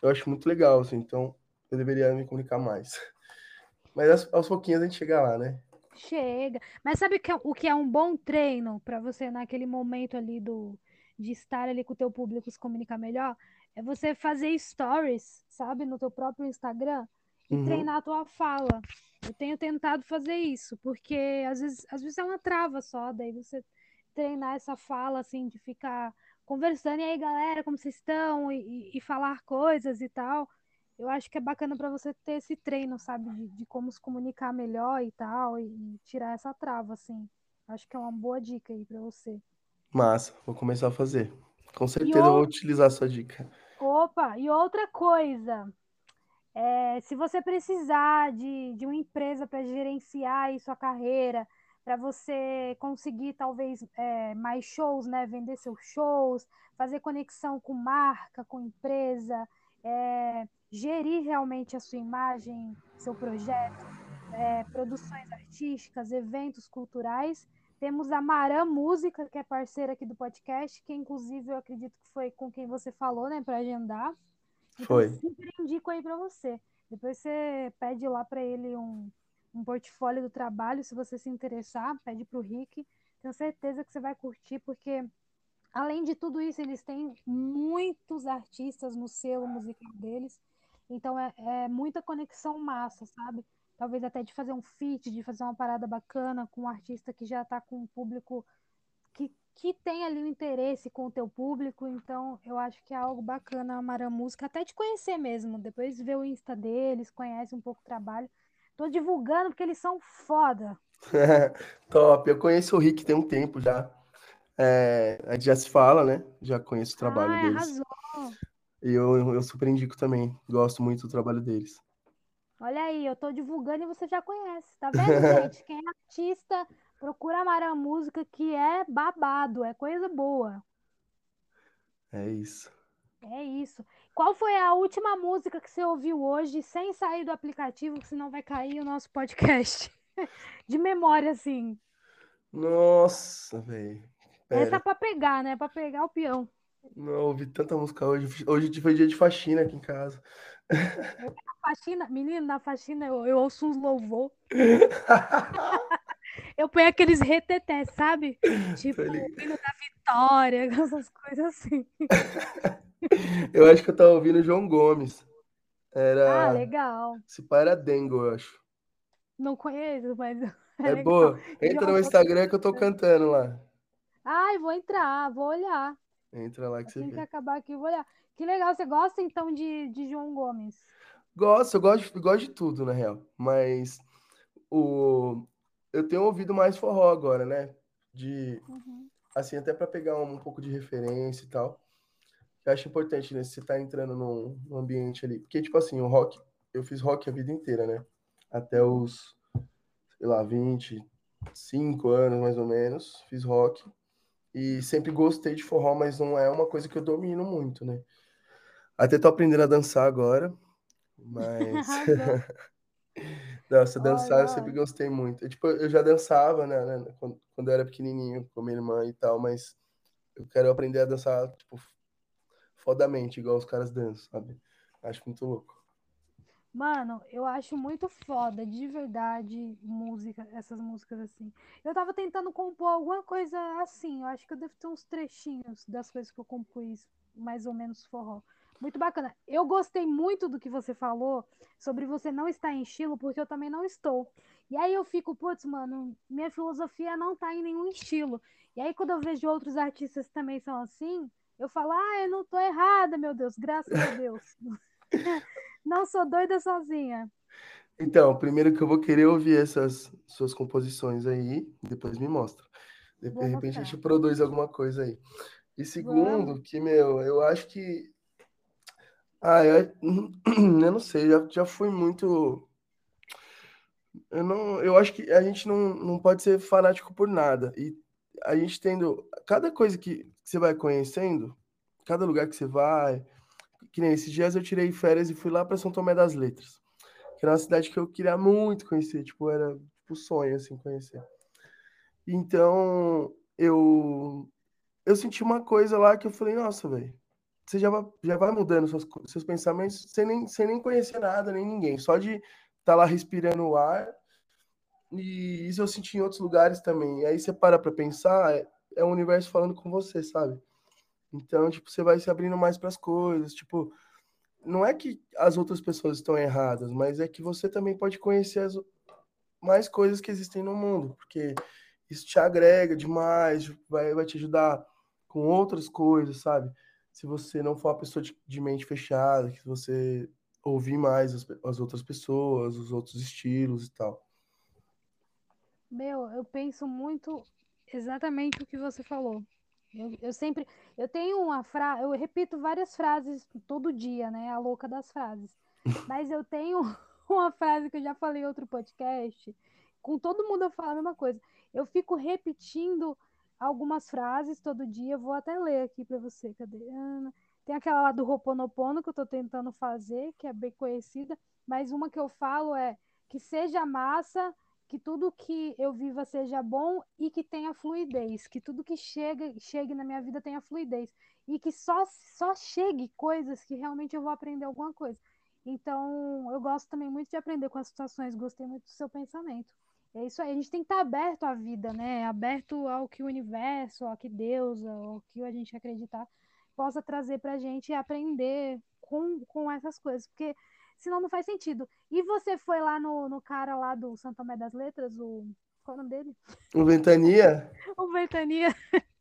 Speaker 1: eu acho muito legal, assim, então eu deveria me comunicar mais. Mas aos, pouquinhos a gente chega lá, né?
Speaker 2: Chega. Mas sabe o que é, o que é um bom treino para você naquele momento ali do de estar ali com o teu público se comunicar melhor? É você fazer stories, sabe, no teu próprio Instagram e
Speaker 1: Uhum.
Speaker 2: treinar a tua fala. Eu tenho tentado fazer isso, porque às vezes, às vezes é uma trava só, daí você treinar essa fala assim de ficar conversando, e aí, galera, como vocês estão? E- e falar coisas e tal. Eu acho que é bacana para você ter esse treino, sabe, de, de como se comunicar melhor e tal, e, e tirar essa trava, assim. Acho que é uma boa dica aí para você.
Speaker 1: Massa, vou começar a fazer. Com certeza eu vou
Speaker 2: ou,
Speaker 1: utilizar a sua dica.
Speaker 2: opa, e outra coisa, é, se você precisar de, de uma empresa para gerenciar aí sua carreira, para você conseguir talvez é, mais shows, né, vender seus shows, fazer conexão com marca, com empresa, é, gerir realmente a sua imagem, seu projeto, é, produções artísticas, eventos culturais. Temos a Maram Música, que é parceira aqui do podcast, que inclusive eu acredito que foi com quem você falou, né, para agendar. Então,
Speaker 1: Foi.
Speaker 2: super indico aí para você. Depois você pede lá para ele um, um portfólio do trabalho, se você se interessar, pede para o Rick. Tenho certeza que você vai curtir, porque além de tudo isso, eles têm muitos artistas no selo musical deles. Então é, é muita conexão massa, sabe? Talvez até de fazer um feat, de fazer uma parada bacana com um artista que já está com um público que, que tem ali um interesse com o teu público. Então eu acho que é algo bacana a Mara Música, até de conhecer mesmo. Depois ver o Insta deles, conhece um pouco o trabalho. Tô divulgando porque eles são foda.
Speaker 1: Top. Eu conheço o Rick tem um tempo já. É, a gente já se fala, né? Já conheço o trabalho
Speaker 2: Ai,
Speaker 1: deles.
Speaker 2: arrasou.
Speaker 1: E eu, eu super indico também. Gosto muito do trabalho deles.
Speaker 2: Olha aí, eu tô divulgando e você já conhece. Tá vendo, gente? Quem é artista, procura a Mara Música, que é babado, é coisa boa.
Speaker 1: É isso.
Speaker 2: É isso. Qual foi a última música que você ouviu hoje, sem sair do aplicativo, que senão vai cair o nosso podcast? De memória, assim.
Speaker 1: Nossa, velho.
Speaker 2: Essa é pra pegar, né? Pra pegar o peão.
Speaker 1: Não ouvi tanta música hoje. Hoje foi dia de faxina aqui em casa.
Speaker 2: Na faxina, menino, na faxina eu, eu ouço uns louvor. Eu ponho aqueles reteté, sabe? Tipo, o hino da vitória, essas coisas assim.
Speaker 1: Eu acho que eu tava ouvindo João Gomes.
Speaker 2: Ah,
Speaker 1: Era.
Speaker 2: legal.
Speaker 1: Se pá, era Dengo, eu acho.
Speaker 2: Não conheço, mas é
Speaker 1: É
Speaker 2: legal.
Speaker 1: boa. Entra
Speaker 2: João
Speaker 1: no
Speaker 2: Gomes.
Speaker 1: Instagram que eu tô cantando lá.
Speaker 2: Ai, vou entrar, vou olhar.
Speaker 1: Entra lá que você
Speaker 2: Assim que
Speaker 1: vê.
Speaker 2: acabar aqui, eu vou olhar. Que legal, você gosta então de, de João Gomes?
Speaker 1: Gosto, eu gosto, eu gosto de tudo, na real. Mas o... eu tenho ouvido mais forró agora, né? De,
Speaker 2: Uhum.
Speaker 1: assim, até para pegar um, um pouco de referência e tal. Eu acho importante, né? Se você tá entrando num, num ambiente ali. Porque, tipo assim, o rock, eu fiz rock a vida inteira, né? Até os, sei lá, 25 anos, mais ou menos, fiz rock. E sempre gostei de forró, mas não é uma coisa que eu domino muito, né? Até tô aprendendo a dançar agora, mas... Nossa, dançar eu sempre gostei muito. Eu, tipo, eu já dançava, né, né, quando, quando eu era pequenininho, com minha irmã e tal, mas eu quero aprender a dançar, tipo, fodamente, igual os caras dançam, sabe? Acho muito louco.
Speaker 2: Mano, eu acho muito foda, de verdade, música, essas músicas assim. Eu tava tentando compor alguma coisa assim, eu acho que eu devo ter uns trechinhos das coisas que eu compus, mais ou menos forró. Muito bacana. Eu gostei muito do que você falou sobre você não estar em estilo, porque eu também não estou. E aí eu fico, putz, mano, minha filosofia não tá em nenhum estilo. E aí quando eu vejo outros artistas que também são assim, eu falo, ah, eu não tô errada, meu Deus, graças a Deus. Não sou doida sozinha.
Speaker 1: Então, primeiro que eu vou querer ouvir essas suas composições aí, depois me mostra. De repente a gente produz alguma coisa aí. E segundo,
Speaker 2: Vamos.
Speaker 1: que, meu, eu acho que. Ah, eu, eu não sei, já, já fui muito. Eu não, eu acho que a gente não, não pode ser fanático por nada. E a gente tendo. Cada coisa que, que você vai conhecendo, cada lugar que você vai. Que nem esses dias eu tirei férias e fui lá para São Tomé das Letras, que era uma cidade que eu queria muito conhecer, tipo, era tipo sonho assim conhecer. Então, eu eu senti uma coisa lá que eu falei, nossa, velho, você já vai, já vai mudando seus, seus pensamentos sem nem, sem nem conhecer nada, nem ninguém, só de estar lá respirando o ar. E isso eu senti em outros lugares também. E aí você para pra pensar, é, é o universo falando com você, sabe? Então, tipo, você vai se abrindo mais para as coisas, tipo, não é que as outras pessoas estão erradas, mas é que você também pode conhecer as mais coisas que existem no mundo, porque isso te agrega demais, vai, vai te ajudar com outras coisas, sabe? Se você não for uma pessoa de, de mente fechada, que você ouvir mais as, as outras pessoas, os outros estilos e tal.
Speaker 2: Meu, eu penso muito exatamente o que você falou. Eu, eu sempre, eu tenho uma frase, eu repito várias frases todo dia, né? A louca das frases. Mas eu tenho uma frase que eu já falei em outro podcast, com todo mundo eu falo a mesma coisa. Eu fico repetindo algumas frases todo dia, eu vou até ler aqui para você. Cadê? Ana? Tem aquela lá do Roponopono que eu tô tentando fazer, que é bem conhecida, mas uma que eu falo é que seja massa, que tudo que eu viva seja bom e que tenha fluidez, que tudo que chega, chegue na minha vida tenha fluidez e que só só chegue coisas que realmente eu vou aprender alguma coisa. Então, eu gosto também muito de aprender com as situações, gostei muito do seu pensamento. É isso aí, a gente tem que estar aberto à vida, né? Aberto ao que o universo, ao que Deus, ao que a gente acreditar, possa trazer pra gente e aprender com, com essas coisas, porque senão não faz sentido. E você foi lá no, no cara lá do Santo Tomé das Letras, o. Qual é o nome dele?
Speaker 1: O Ventania?
Speaker 2: o Ventania.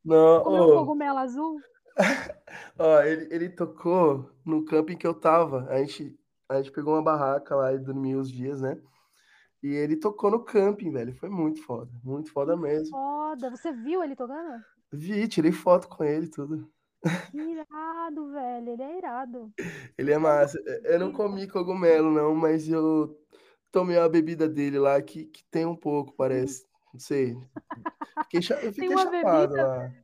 Speaker 1: Não,
Speaker 2: Comeu
Speaker 1: oh.
Speaker 2: cogumelo azul.
Speaker 1: Ó, ele, ele tocou no camping que eu tava. A gente, a gente pegou uma barraca lá e dormiu os dias, né? E ele tocou no camping, velho. Foi muito foda. Muito foda mesmo.
Speaker 2: Foda. Você viu ele tocando?
Speaker 1: Vi, tirei foto com ele e tudo.
Speaker 2: Que irado, velho. Ele é irado.
Speaker 1: Ele é massa. Eu não comi cogumelo, não, mas eu tomei uma bebida dele lá que, que tem um pouco, parece. Não sei. Fiquei, eu fiquei
Speaker 2: uma
Speaker 1: chapado
Speaker 2: bebida?
Speaker 1: lá.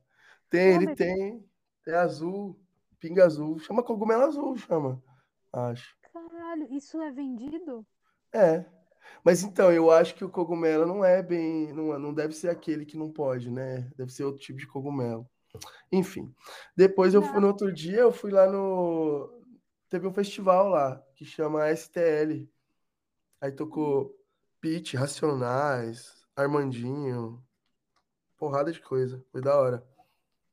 Speaker 1: Tem,
Speaker 2: Tem
Speaker 1: ele
Speaker 2: bebida?
Speaker 1: tem. Tem azul, pinga azul. Chama cogumelo azul, chama. Acho.
Speaker 2: Caralho, isso é vendido?
Speaker 1: É. Mas então, eu acho que o cogumelo não é bem. Não, não deve ser aquele que não pode, né? Deve ser outro tipo de cogumelo. Enfim. Depois eu fui no outro dia, eu fui lá no. Teve um festival lá que chama STL. Aí tocou Pitty, Racionais, Armandinho. Porrada de coisa. Foi da hora.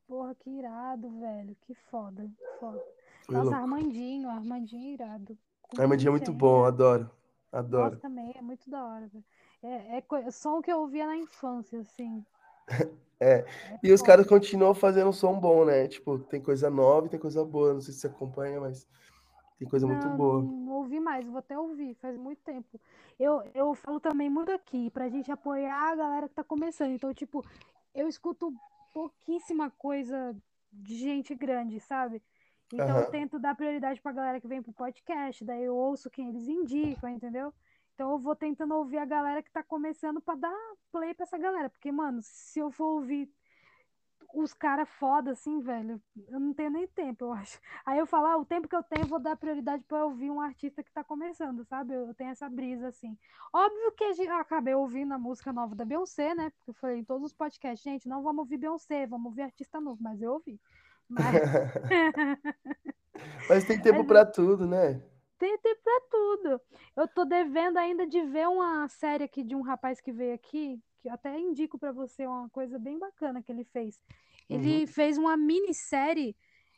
Speaker 2: Porra, que irado, velho. Que foda. Foda.
Speaker 1: Foi
Speaker 2: Nossa,
Speaker 1: louco.
Speaker 2: Armandinho, Armandinho é irado. Com
Speaker 1: Armandinho é muito
Speaker 2: 15
Speaker 1: bom,
Speaker 2: anos.
Speaker 1: adoro.
Speaker 2: Nossa,
Speaker 1: Adoro.
Speaker 2: também é muito da hora, velho. É, é coi- som que eu ouvia na infância, assim.
Speaker 1: É. E os caras continuam fazendo um som bom, né? Tipo, tem coisa nova e tem coisa boa. Não sei se você acompanha, mas tem coisa muito
Speaker 2: Não,
Speaker 1: boa.
Speaker 2: não, ouvi mais, vou até ouvir, faz muito tempo. Eu, eu falo também muito aqui, pra gente apoiar a galera que tá começando. Então, tipo, eu escuto pouquíssima coisa de gente grande, sabe? Então, eu
Speaker 1: Aham.
Speaker 2: tento dar prioridade pra galera que vem pro podcast, daí eu ouço quem eles indicam, entendeu? Então, eu vou tentando ouvir a galera que tá começando pra dar play pra essa galera. Porque, mano, se eu for ouvir os caras foda, assim, velho, eu não tenho nem tempo, eu acho. Aí eu falo, ah, o tempo que eu tenho, eu vou dar prioridade pra ouvir um artista que tá começando, sabe? Eu tenho essa brisa, assim. Óbvio que a gente- eu acabei ouvindo a música nova da Beyoncé, né? Porque foi em todos os podcasts, gente, não vamos ouvir Beyoncé, vamos ouvir artista novo, mas eu ouvi. Mas
Speaker 1: Mas tem tempo pra tudo, né?
Speaker 2: Tem tempo pra tudo. Eu tô devendo ainda de ver uma série aqui de um rapaz que veio aqui, que eu até indico pra você uma coisa bem bacana que ele fez. Ele fez uma minissérie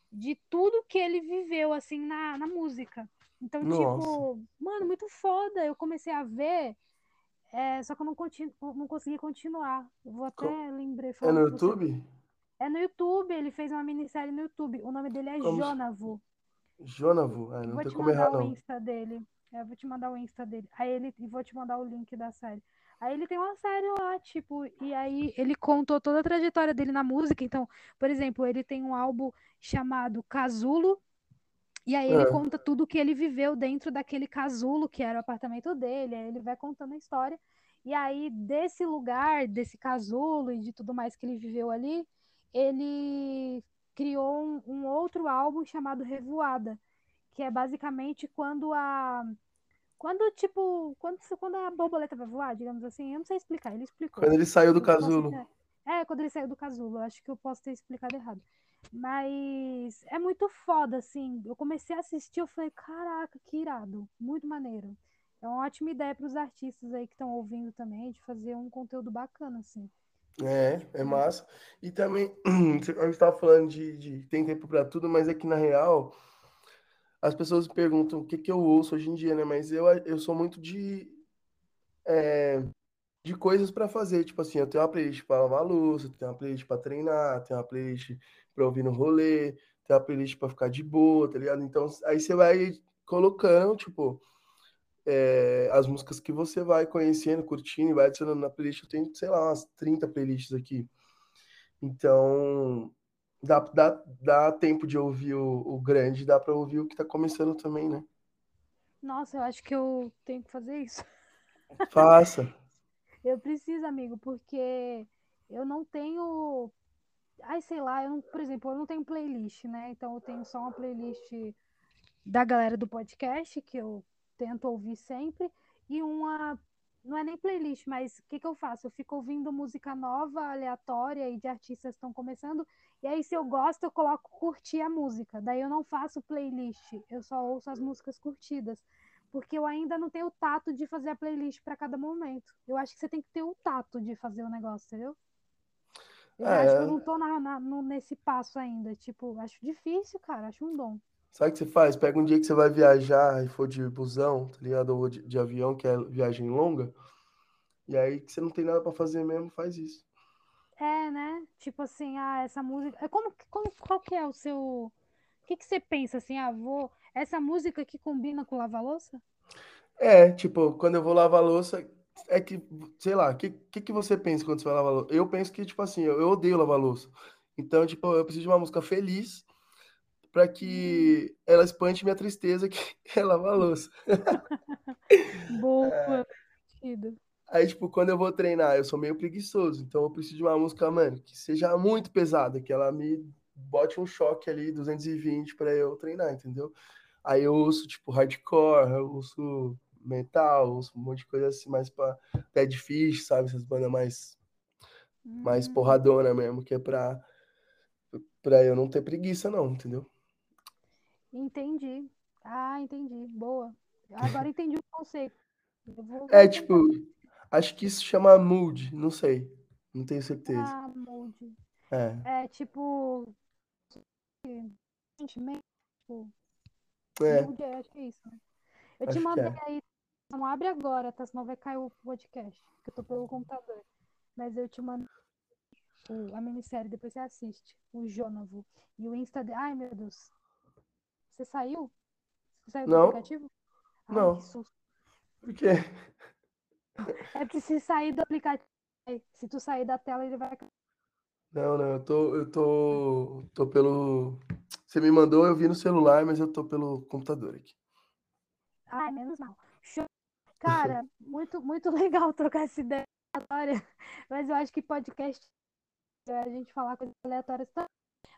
Speaker 2: de tudo que ele viveu, assim, na, na música. Então,
Speaker 1: Nossa.
Speaker 2: tipo, mano, muito foda. Eu comecei a ver, é, só que eu não, continu, não consegui continuar. Eu vou até
Speaker 1: Co-
Speaker 2: lembrei
Speaker 1: É no
Speaker 2: pra você.
Speaker 1: YouTube?
Speaker 2: É no YouTube, ele fez uma minissérie no YouTube. O nome dele é
Speaker 1: Como
Speaker 2: Jonavo.
Speaker 1: Jonavo. Ah, não
Speaker 2: vou
Speaker 1: tem
Speaker 2: te
Speaker 1: como
Speaker 2: mandar
Speaker 1: errar,
Speaker 2: o
Speaker 1: não.
Speaker 2: Insta dele. É, Eu vou te mandar o Insta dele. Aí ele e vou te mandar o link da série. Aí ele tem uma série lá, tipo, e aí ele contou toda a trajetória dele na música. Então, por exemplo, ele tem um álbum chamado Casulo, e aí ele
Speaker 1: Ah.
Speaker 2: conta tudo que ele viveu dentro daquele casulo, que era o apartamento dele. Aí ele vai contando a história. E aí, desse lugar, desse casulo e de tudo mais que ele viveu ali, ele criou um, um outro álbum chamado Revoada, que é basicamente quando a. Quando, tipo, quando, quando a borboleta vai voar, digamos assim, eu não sei explicar, ele explicou.
Speaker 1: Quando ele saiu do
Speaker 2: Eu
Speaker 1: casulo.
Speaker 2: É, quando ele saiu do casulo, acho que eu posso ter explicado errado. Mas é muito foda, assim. Eu comecei a assistir, eu falei, caraca, que irado, muito maneiro. É uma ótima ideia para os artistas aí que estão ouvindo também, de fazer um conteúdo bacana, assim.
Speaker 1: É, é massa. E também, a gente tava falando de, de tem tempo pra tudo, mas é que na real, as pessoas perguntam o que que eu ouço hoje em dia, né? Mas eu, eu sou muito de, é, de coisas pra fazer. Tipo assim, eu tenho uma playlist pra lavar louça, tenho uma playlist pra treinar, tenho uma playlist pra ouvir no rolê, tenho uma playlist pra ficar de boa, tá ligado? Então, aí você vai colocando, tipo, é, as músicas que você vai conhecendo, curtindo e vai adicionando na playlist. Eu tenho, sei lá, umas 30 playlists aqui. Então, dá, dá, dá tempo de ouvir o, o grande, dá pra ouvir o que tá começando também, né?
Speaker 2: Nossa, eu acho que eu tenho que fazer isso.
Speaker 1: Faça.
Speaker 2: Eu preciso, amigo, porque eu não tenho Ai, sei lá, eu não, por exemplo, eu não tenho playlist, né? Então eu tenho só uma playlist da galera do podcast, que eu tento ouvir sempre, e uma. Não é nem playlist, mas o que, que eu faço? Eu fico ouvindo música nova, aleatória e de artistas que estão começando, e aí se eu gosto, eu coloco curtir a música. Daí eu não faço playlist, eu só ouço as músicas curtidas porque eu ainda não tenho o tato de fazer a playlist para cada momento. Eu acho que você tem que ter o tato de fazer o negócio, entendeu? Eu
Speaker 1: É,
Speaker 2: acho que eu não tô na, na- no- nesse passo ainda. Tipo, acho difícil, cara. Acho um dom.
Speaker 1: Sabe o que você faz? Pega um dia que você vai viajar e for de busão, tá ligado? Ou de, de avião, que é viagem longa, e aí que você não tem nada pra fazer mesmo, faz isso.
Speaker 2: É, né? Tipo assim, ah, essa música. é Como, como, qual que é o seu. O que que você pensa assim, ah, vou. Essa música que combina com lava-louça?
Speaker 1: É, tipo, quando eu vou lavar louça, é que, sei lá, o que, que, que você pensa quando você vai lavar louça? Eu penso que, tipo assim, eu, eu odeio lavar louça. Então, tipo, eu preciso de uma música feliz pra
Speaker 2: Hum,
Speaker 1: que ela espante minha tristeza, que é lavar louça.
Speaker 2: boa, sentido.
Speaker 1: Aí, tipo, quando eu vou treinar, eu sou meio preguiçoso, então eu preciso de uma música, mano, que seja muito pesada, que ela me bote um choque ali, 220, pra eu treinar, entendeu? Aí eu ouço, tipo, hardcore, eu ouço metal, ouço um monte de coisa assim, mais pra Dead Fish, sabe? Essas bandas mais, mais
Speaker 2: Hum,
Speaker 1: porradona mesmo, que é pra, pra eu não ter preguiça, não, entendeu?
Speaker 2: Entendi. Ah, entendi. Boa. Agora entendi o conceito. Vou,
Speaker 1: É, tipo, acho que isso chama mood, não sei, não tenho certeza.
Speaker 2: Ah, molde.
Speaker 1: É,
Speaker 2: É tipo. Sentimento. tipo,
Speaker 1: é,
Speaker 2: Mood, é, acho que é isso. né? Eu te
Speaker 1: acho que
Speaker 2: mandei
Speaker 1: é.
Speaker 2: aí. Não abre agora, tá? Senão vai cair o podcast. Que eu tô pelo computador. Mas eu te mando o- a minissérie, depois você assiste. O Jônavo. E o Insta. Ai, meu Deus. Você saiu? Você saiu do
Speaker 1: Não,
Speaker 2: aplicativo? Ai, que
Speaker 1: não, por quê?
Speaker 2: É porque se sair do aplicativo. Se tu sair da tela, ele vai.
Speaker 1: Não, não, eu tô, eu tô, tô pelo. Você me mandou, eu vi no celular, mas eu tô pelo computador aqui.
Speaker 2: Ai, menos mal. Show. Cara, muito, muito legal trocar essa ideia aleatória. Mas eu acho que podcast é a gente falar coisas aleatórias também.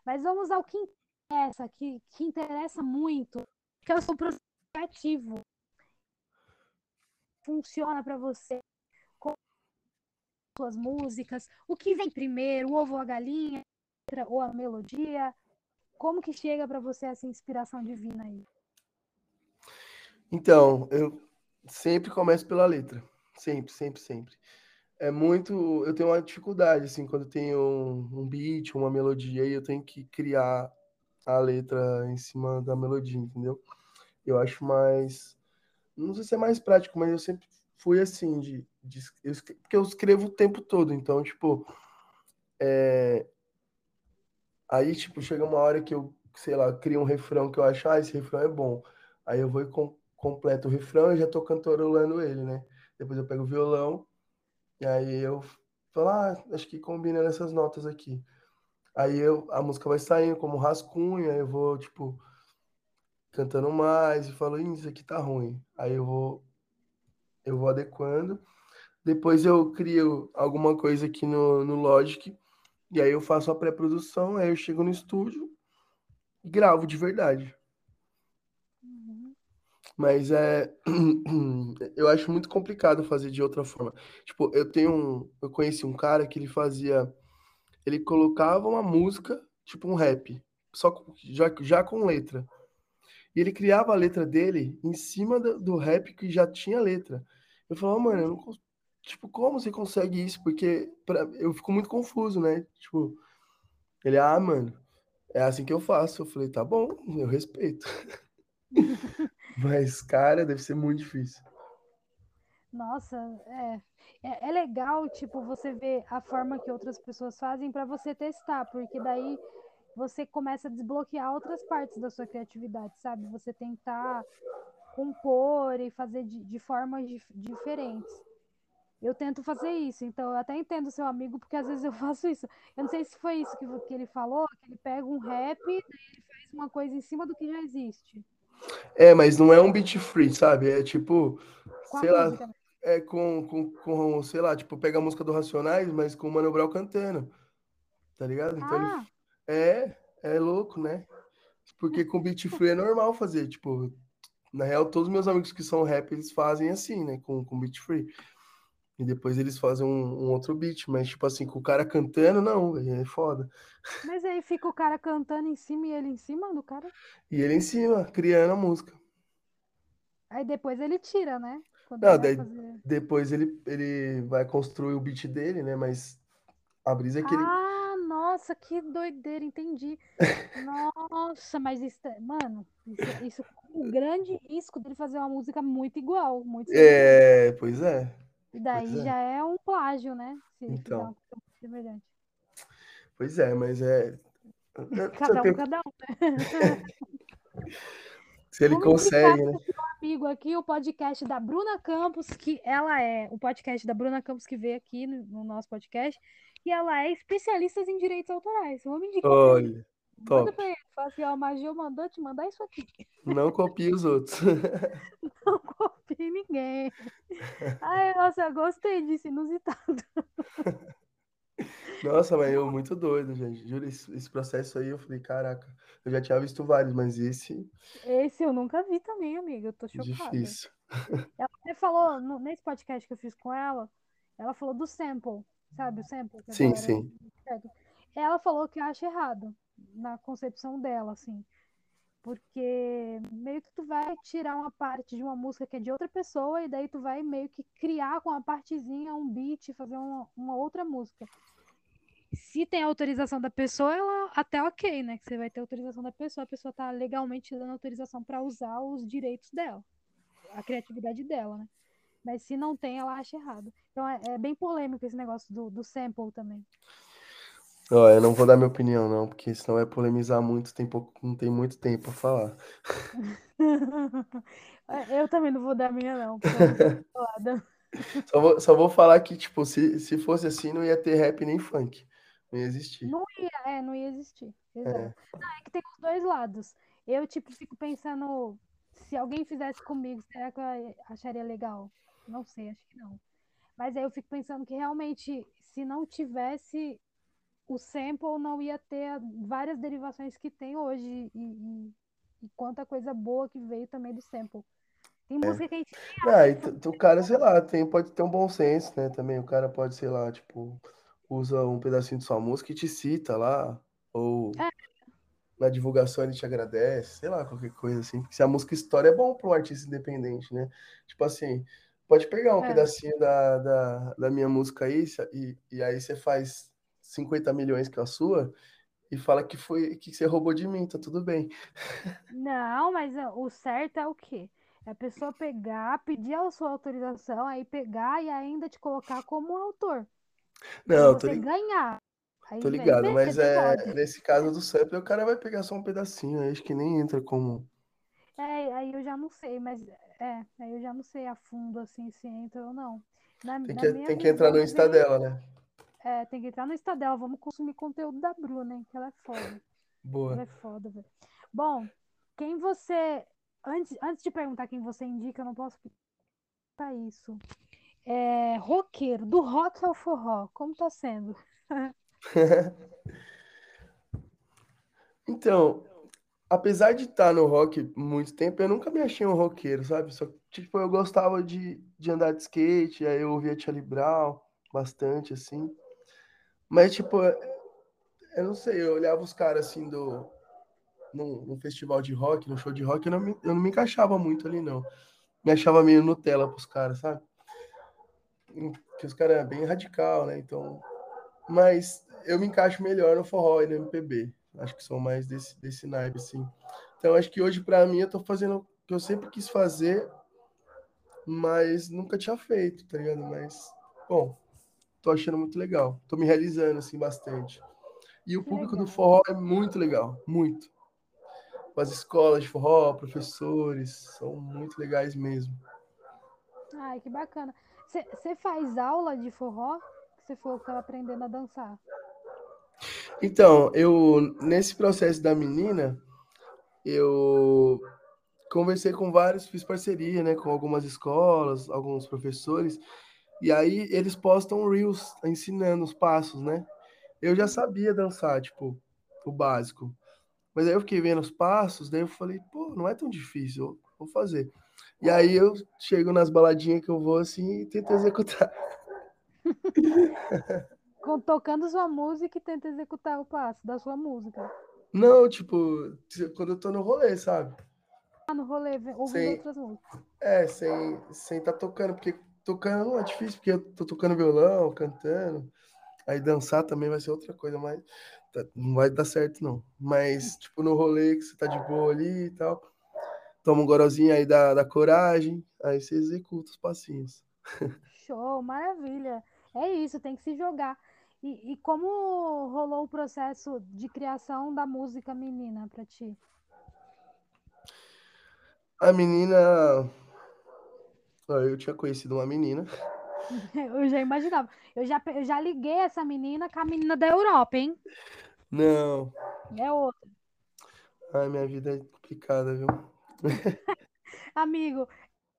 Speaker 2: Mas vamos ao que interessa, que, que interessa muito, que é o seu processo. Funciona para você com suas músicas? O que vem primeiro, o ovo ou a galinha, ou a melodia? Como que chega para você essa inspiração divina aí?
Speaker 1: Então, eu sempre começo pela letra. Sempre, sempre, sempre. É muito. Eu tenho uma dificuldade, assim, quando tenho um, um beat, uma melodia, e eu tenho que criar a letra em cima da melodia, entendeu? Eu acho mais. Não sei se é mais prático, mas eu sempre fui assim, de, de eu porque eu escrevo o tempo todo, então, tipo, aí, tipo, chega uma hora que eu, sei lá, crio um refrão que eu acho, ah, esse refrão é bom. Aí eu vou e com, completo o refrão e já tô cantorolando ele, né? Depois eu pego o violão, e aí eu falo, ah, acho que combina nessas notas aqui. Aí eu, a música vai saindo como rascunho, aí eu vou, tipo, cantando mais e falo, "Ih, isso aqui tá ruim. Aí eu vou, eu vou adequando. Depois eu crio alguma coisa aqui no, no Logic, e aí eu faço a pré-produção, aí eu chego no estúdio e gravo de verdade.
Speaker 2: Uhum.
Speaker 1: Mas é. Eu acho muito complicado fazer de outra forma. Tipo, eu tenho um. Eu conheci um cara que ele fazia. Ele colocava uma música, tipo um rap, só com- já, já com letra. E ele criava a letra dele em cima do, do rap que já tinha letra. Eu falava, mano, eu não, tipo, como você consegue isso? Porque pra- eu fico muito confuso, né? Tipo, ele, ah, mano, é assim que eu faço. Eu falei, tá bom, eu respeito. Mas, cara, deve ser muito difícil.
Speaker 2: Nossa, é, é, é legal, tipo, você ver a forma que outras pessoas fazem para você testar, porque daí você começa a desbloquear outras partes da sua criatividade, sabe? Você tentar compor e fazer de, de formas dif- diferentes. Eu tento fazer isso, então eu até entendo seu amigo, porque às vezes eu faço isso. Eu não sei se foi isso que, que ele falou, que ele pega um rap, daí ele faz uma coisa em cima do que já existe,
Speaker 1: É, mas não é um beat free, sabe? É tipo,
Speaker 2: com
Speaker 1: sei lá,
Speaker 2: música?
Speaker 1: É com, com, com, sei lá, tipo, pega a música do Racionais, mas com o Mano Brown cantando. tá ligado? Então
Speaker 2: Ah,
Speaker 1: ele é, é louco, né? Porque com beat free é normal fazer, tipo, na real, todos os meus amigos que são rap, eles fazem assim, né? Com, com beat free. E depois eles fazem um, um outro beat, mas tipo assim, com o cara cantando, não, é foda.
Speaker 2: mas aí fica o cara cantando em cima e ele em cima do cara.
Speaker 1: E ele em cima, criando a música.
Speaker 2: Aí depois ele tira, né? Quando
Speaker 1: Não,
Speaker 2: ele
Speaker 1: daí
Speaker 2: fazer.
Speaker 1: depois ele, ele vai construir o beat dele, né? Mas a brisa é que ele.
Speaker 2: Ah, nossa, que doideira, entendi. Nossa, mas isso, é- mano, isso, isso é um grande risco dele fazer uma música muito igual, muito.
Speaker 1: É, pois é.
Speaker 2: E daí
Speaker 1: Pois é.
Speaker 2: já é um plágio, né? Se ele
Speaker 1: Então.
Speaker 2: uma.
Speaker 1: Pois é, mas é.
Speaker 2: Cada um,
Speaker 1: Se
Speaker 2: cada um.
Speaker 1: ele
Speaker 2: Vamos
Speaker 1: consegue, né?
Speaker 2: Amigo aqui o podcast da Bruna Campos, que ela é o podcast da Bruna Campos que veio aqui no, no nosso podcast, e ela é especialista em direitos autorais. Vamos indicar.
Speaker 1: Olha,
Speaker 2: Manda
Speaker 1: top.
Speaker 2: pra ele. Fala assim, ó, o Magil mandou te mandar isso aqui.
Speaker 1: Não copie os outros.
Speaker 2: Não copie ninguém. Ai, nossa, eu gostei disso, inusitado.
Speaker 1: Nossa, mas eu muito doido, gente. Juro, esse, esse processo aí, eu falei, caraca, eu já tinha visto vários, mas esse
Speaker 2: Esse eu nunca vi também, amiga. Eu tô chocada.
Speaker 1: difícil.
Speaker 2: Ela até falou, no- nesse podcast que eu fiz com ela, ela falou do sample, sabe? O sample
Speaker 1: Sim, sim.
Speaker 2: Ela falou que acha errado na concepção dela, assim. Porque meio que tu vai tirar uma parte de uma música que é de outra pessoa e daí tu vai meio que criar com uma partezinha um beat, fazer uma, uma outra música. Se tem autorização da pessoa, ela até ok, né? Que você vai ter autorização da pessoa, a pessoa tá legalmente dando autorização para usar os direitos dela, a criatividade dela, né? Mas se não tem, ela acha errado. Então é, é bem polêmico esse negócio do, do sample também.
Speaker 1: Ó, eu não vou dar minha opinião, não, porque senão vai polemizar muito, tem pouco, não tem muito tempo pra falar.
Speaker 2: Eu também não vou dar minha, não, falada.
Speaker 1: Só vou, só vou falar que, tipo, se, se fosse assim, não ia ter rap nem funk. Não ia existir.
Speaker 2: Não ia, é, não ia existir. Exato.
Speaker 1: É.
Speaker 2: Não, é que tem os dois lados. Eu, tipo, fico pensando, se alguém fizesse comigo, será que eu acharia legal? Não sei, acho que não. Mas aí eu fico pensando que realmente, se não tivesse o sample, não ia ter várias derivações que tem hoje e, e- e quanta coisa boa que veio também do sample. Tem música que a gente
Speaker 1: Ah, e o cara, sei lá, tem, pode ter um bom senso, né? Também o cara pode, sei lá, tipo, usa um pedacinho de sua música e te cita lá, ou
Speaker 2: É.
Speaker 1: na divulgação ele te agradece, sei lá, qualquer coisa assim. Porque se a música história é bom para um artista independente, né? Tipo assim, pode pegar um
Speaker 2: É.
Speaker 1: pedacinho da, da, da minha música aí, e, e aí você faz 50 milhões com a sua e fala que foi que você roubou de mim, tá tudo bem.
Speaker 2: Não, mas ó, o certo é o quê? É a pessoa pegar, pedir a sua autorização, aí pegar e ainda te colocar como autor.
Speaker 1: Não, tô,
Speaker 2: ganhar. Aí
Speaker 1: tô
Speaker 2: vem,
Speaker 1: ligado,
Speaker 2: beleza,
Speaker 1: mas é,
Speaker 2: pode.
Speaker 1: nesse caso do sample, o cara vai pegar só um pedacinho, aí acho que nem entra como.
Speaker 2: É, aí eu já não sei, mas é, aí eu já não sei a fundo assim se entra ou não. Na,
Speaker 1: Tem que, tem que entrar no Insta
Speaker 2: vem-
Speaker 1: dela, né?
Speaker 2: é, tem que entrar no Insta dela. Vamos consumir conteúdo da Bruna, hein? Que ela é foda. Ela
Speaker 1: Boa.
Speaker 2: é foda, velho. Bom, quem você. Antes, antes de perguntar quem você indica, eu não posso perguntar isso. É, roqueiro, do rock ao forró, como tá sendo?
Speaker 1: Então, apesar de estar no rock muito tempo, eu nunca me achei um roqueiro, sabe? Só tipo, eu gostava de, de andar de skate, aí eu ouvia Charlie Brown bastante, assim. Mas, tipo, eu não sei, eu olhava os caras, assim, do... Num, num festival de rock, no show de rock, eu não, me, eu não me encaixava muito ali, não. Me achava meio Nutella pros caras, sabe? Porque os caras é bem radical, né? Então... Mas eu me encaixo melhor no forró e no MPB. Acho que sou mais desse, desse naipe, assim. Então, acho que hoje, para mim, eu tô fazendo o que eu sempre quis fazer, mas nunca tinha feito, tá ligado? Mas, bom, tô achando muito legal. Tô me realizando, assim, bastante. E o
Speaker 2: Que
Speaker 1: público do forró é muito legal, muito. As escolas de forró, professores, são muito legais mesmo.
Speaker 2: Ai, que bacana. Você faz aula de forró? Você falou que tava aprendendo a dançar.
Speaker 1: Então, eu, nesse processo da menina, eu conversei com vários, fiz parceria, né, com algumas escolas, alguns professores, e aí eles postam Reels ensinando os passos, né? eu já sabia dançar, tipo, o básico. Mas aí eu fiquei vendo os passos, daí eu falei, pô, não é tão difícil, vou fazer. E aí eu chego nas baladinhas que eu vou assim e tento executar.
Speaker 2: Tocando sua música e tenta executar o passo da sua música.
Speaker 1: Não, tipo, quando eu tô no rolê, sabe?
Speaker 2: Ah, no rolê, ouvindo sem, outras músicas.
Speaker 1: É, sem sem tá tocando, porque tocando é difícil, porque eu tô tocando violão, cantando. Aí dançar também vai ser outra coisa, mas tá, não vai dar certo, não. Mas, tipo, no rolê que você tá de boa ali e tal, toma um gorozinho aí da, da coragem, aí você executa os passinhos.
Speaker 2: Show, maravilha. É isso, tem que se jogar. E, e como rolou o processo de criação da música menina para ti?
Speaker 1: A menina. Eu tinha conhecido uma menina.
Speaker 2: Eu já imaginava. Eu já, eu já liguei essa menina com a menina da Europa, hein?
Speaker 1: Não.
Speaker 2: É outra.
Speaker 1: Ai, minha vida é complicada, viu?
Speaker 2: Amigo,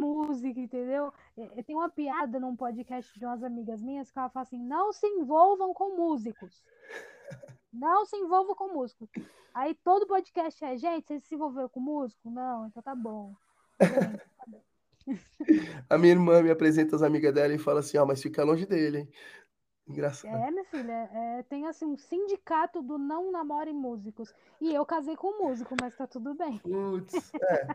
Speaker 2: música, entendeu? É, tem uma piada num podcast de umas amigas minhas que ela fala assim: não se envolvam com músicos. Não se envolvam com músicos. Aí todo podcast é, gente, você se envolveu com músico? Não, então tá bom. Gente, tá bom.
Speaker 1: A minha irmã me apresenta as amigas dela e fala assim: ó, oh, mas fica longe dele, hein? Engraçado.
Speaker 2: É, minha filha, é, tem assim um sindicato do não namore músicos. E eu casei com um músico, mas tá tudo bem.
Speaker 1: Putz, é.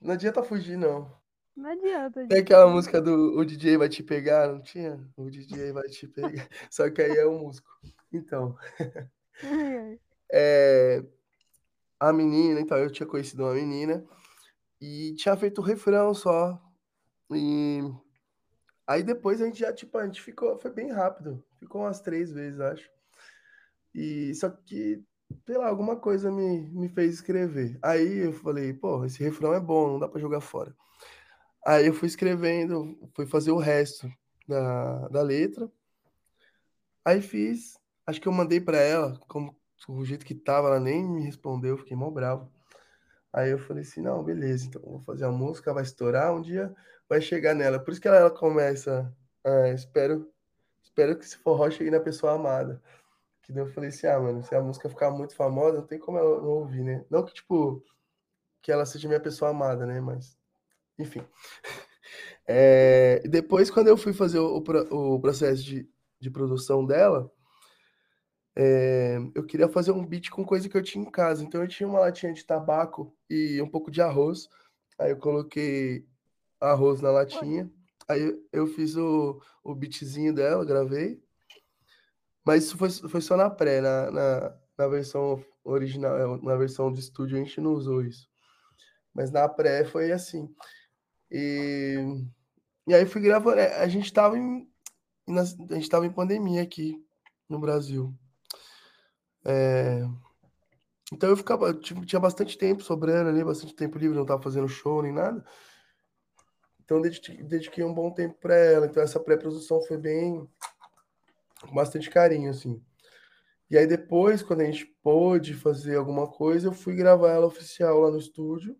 Speaker 1: Não adianta fugir, não.
Speaker 2: Não adianta.
Speaker 1: Tem aquela música do O DJ vai te pegar, não tinha? O DJ vai te pegar. Só que aí é o músico. Então. é, a menina, então, eu tinha conhecido uma menina e tinha feito o refrão só. E aí depois a gente já, tipo, a gente ficou, foi bem rápido. Ficou umas três vezes, acho. E só que sei lá, alguma coisa me, me fez escrever. Aí eu falei, pô, esse refrão é bom, não dá para jogar fora. Aí eu fui escrevendo, fui fazer o resto da, da letra. Aí fiz, acho que eu mandei para ela, como o jeito que tava, ela nem me respondeu, fiquei mal bravo. Aí eu falei assim, não, beleza, então vou fazer a música, vai estourar, um dia vai chegar nela. Por isso que ela, ela começa, ah, espero, espero que esse forró chegue na pessoa amada. Que daí eu falei assim, ah, mano, se a música ficar muito famosa, não tem como ela não ouvir, né? Não que, tipo, que ela seja minha pessoa amada, né? Mas, enfim. É, depois, quando eu fui fazer o, o processo de, de produção dela, é, eu queria fazer um beat com coisa que eu tinha em casa. Então, eu tinha uma latinha de tabaco e um pouco de arroz. Aí eu coloquei arroz na latinha. Aí eu fiz o, o beatzinho dela, gravei. Mas isso foi, foi só na pré, na, na, na versão original, é, na versão de estúdio a gente não usou isso. Mas na pré foi assim. E, e aí fui gravando. É, a gente estava em, a gente tava em pandemia aqui no Brasil. É, então eu ficava, tinha bastante tempo sobrando ali, bastante tempo livre, não tava fazendo show nem nada. Então dediquei, um bom tempo para ela. Então essa pré-produção foi bem com bastante carinho, assim. E aí depois, quando a gente pôde fazer alguma coisa, eu fui gravar ela oficial lá no estúdio.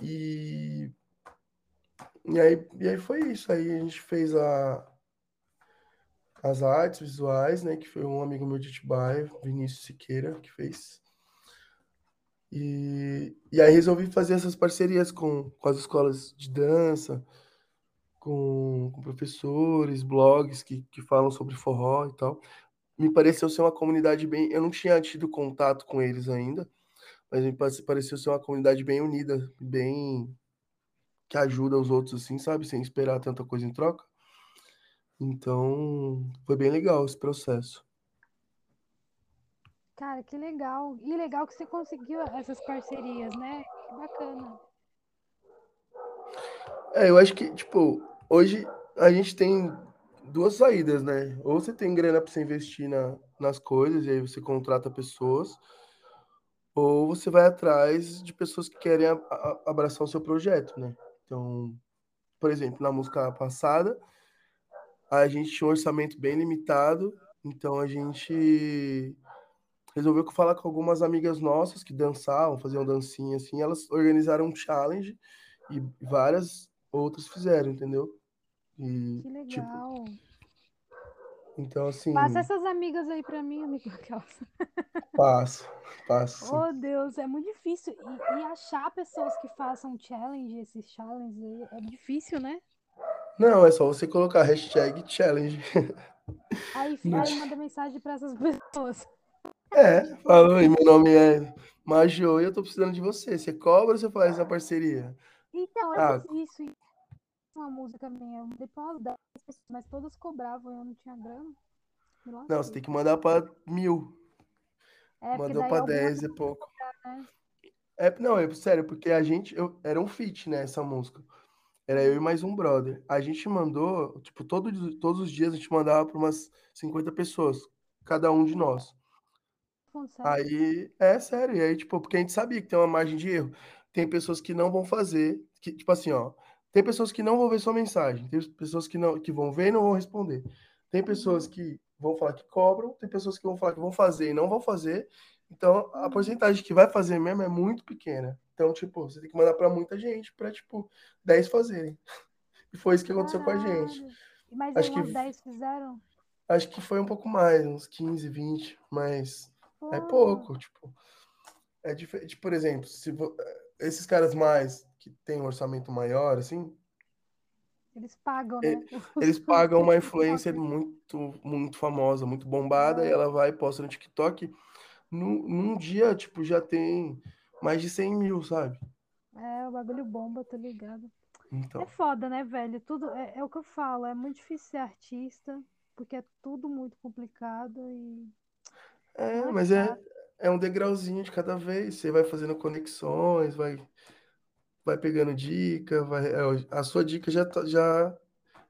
Speaker 1: E, e, aí, e aí foi isso. Aí a gente fez a, as artes visuais, né? Que foi um amigo meu de Itibaia, Vinícius Siqueira, que fez. E, e aí resolvi fazer essas parcerias com, com as escolas de dança, com, com professores, blogs que, que falam sobre forró e tal. Me pareceu ser uma comunidade bem. Eu não tinha tido contato com eles ainda, mas me pareceu ser uma comunidade bem unida, bem. que ajuda os outros, assim, sabe? Sem esperar tanta coisa em troca. Então, foi bem legal esse processo.
Speaker 2: Cara, que legal. E legal que você conseguiu essas parcerias, né? Que bacana.
Speaker 1: É, eu acho que, tipo, hoje a gente tem duas saídas, né? Ou você tem grana para você investir na, nas coisas e aí você contrata pessoas, ou você vai atrás de pessoas que querem a, a, abraçar o seu projeto, né? Então, por exemplo, na música passada, a gente tinha um orçamento bem limitado, então a gente resolveu falar com algumas amigas nossas que dançavam, faziam dancinha assim, elas organizaram um challenge e várias outras fizeram, entendeu?
Speaker 2: E, que tipo, legal. Tipo,
Speaker 1: Então, assim,
Speaker 2: Passa essas amigas aí pra mim, amiga.
Speaker 1: passo, passo. sim.
Speaker 2: Oh, Deus, é muito difícil. E, e achar pessoas que façam challenge, esses challenges aí, é difícil, né?
Speaker 1: Não, é só você colocar hashtag challenge.
Speaker 2: Aí, aí manda mensagem pra essas pessoas.
Speaker 1: É, falou aí, meu nome é Majô e eu tô precisando de você. Você cobra ou você faz a parceria?
Speaker 2: Então, eu
Speaker 1: Ah.
Speaker 2: fiz isso. Uma música minha, umas 10 pessoas, mas todas cobravam e eu não tinha grana. Me
Speaker 1: Não, você tem que mandar pra mil.
Speaker 2: É,
Speaker 1: Mandou pra 10 é pouco.
Speaker 2: né?
Speaker 1: É, não, é sério, porque a gente. Eu, era um feat, né, essa música. Era eu e mais um brother. A gente mandou, tipo, todo, todos os dias a gente mandava pra umas 50 pessoas, cada um de nós.
Speaker 2: Falando sério.
Speaker 1: Aí, é sério, e aí, tipo, porque a gente sabia que tem uma margem de erro. Tem pessoas que não vão fazer, que, tipo assim, ó, tem pessoas que não vão ver sua mensagem, tem pessoas que não que vão ver e não vão responder. Tem pessoas que vão falar que cobram, tem pessoas que vão falar que vão fazer e não vão fazer. Então, a
Speaker 2: Uhum.
Speaker 1: porcentagem que vai fazer mesmo é muito pequena. Então, tipo, você tem que mandar pra muita gente pra, tipo, 10 fazerem. E foi isso que aconteceu com a gente.
Speaker 2: Caralho. Mas
Speaker 1: Acho que-
Speaker 2: umas 10 fizeram?
Speaker 1: Acho que foi um pouco mais, uns 15, 20, mas é
Speaker 2: Pô,
Speaker 1: pouco, tipo. É diferente, por exemplo, se vo- esses caras mais que têm um orçamento maior, assim,
Speaker 2: Eles pagam,
Speaker 1: E-
Speaker 2: né?
Speaker 1: eles pagam uma influencer muito, muito famosa, muito bombada, e
Speaker 2: É.
Speaker 1: ela vai e posta no TikTok. Num, num dia, tipo, já tem mais de 100 mil, sabe?
Speaker 2: É, o bagulho bomba, tô ligado.
Speaker 1: Então,
Speaker 2: É foda, né, velho? Tudo é, é o que eu falo, é muito difícil ser artista, porque é tudo muito complicado e
Speaker 1: é, mas é, é um degrauzinho de cada vez. Você vai fazendo conexões, vai, vai pegando dica, vai, é, a sua dica já tá, já,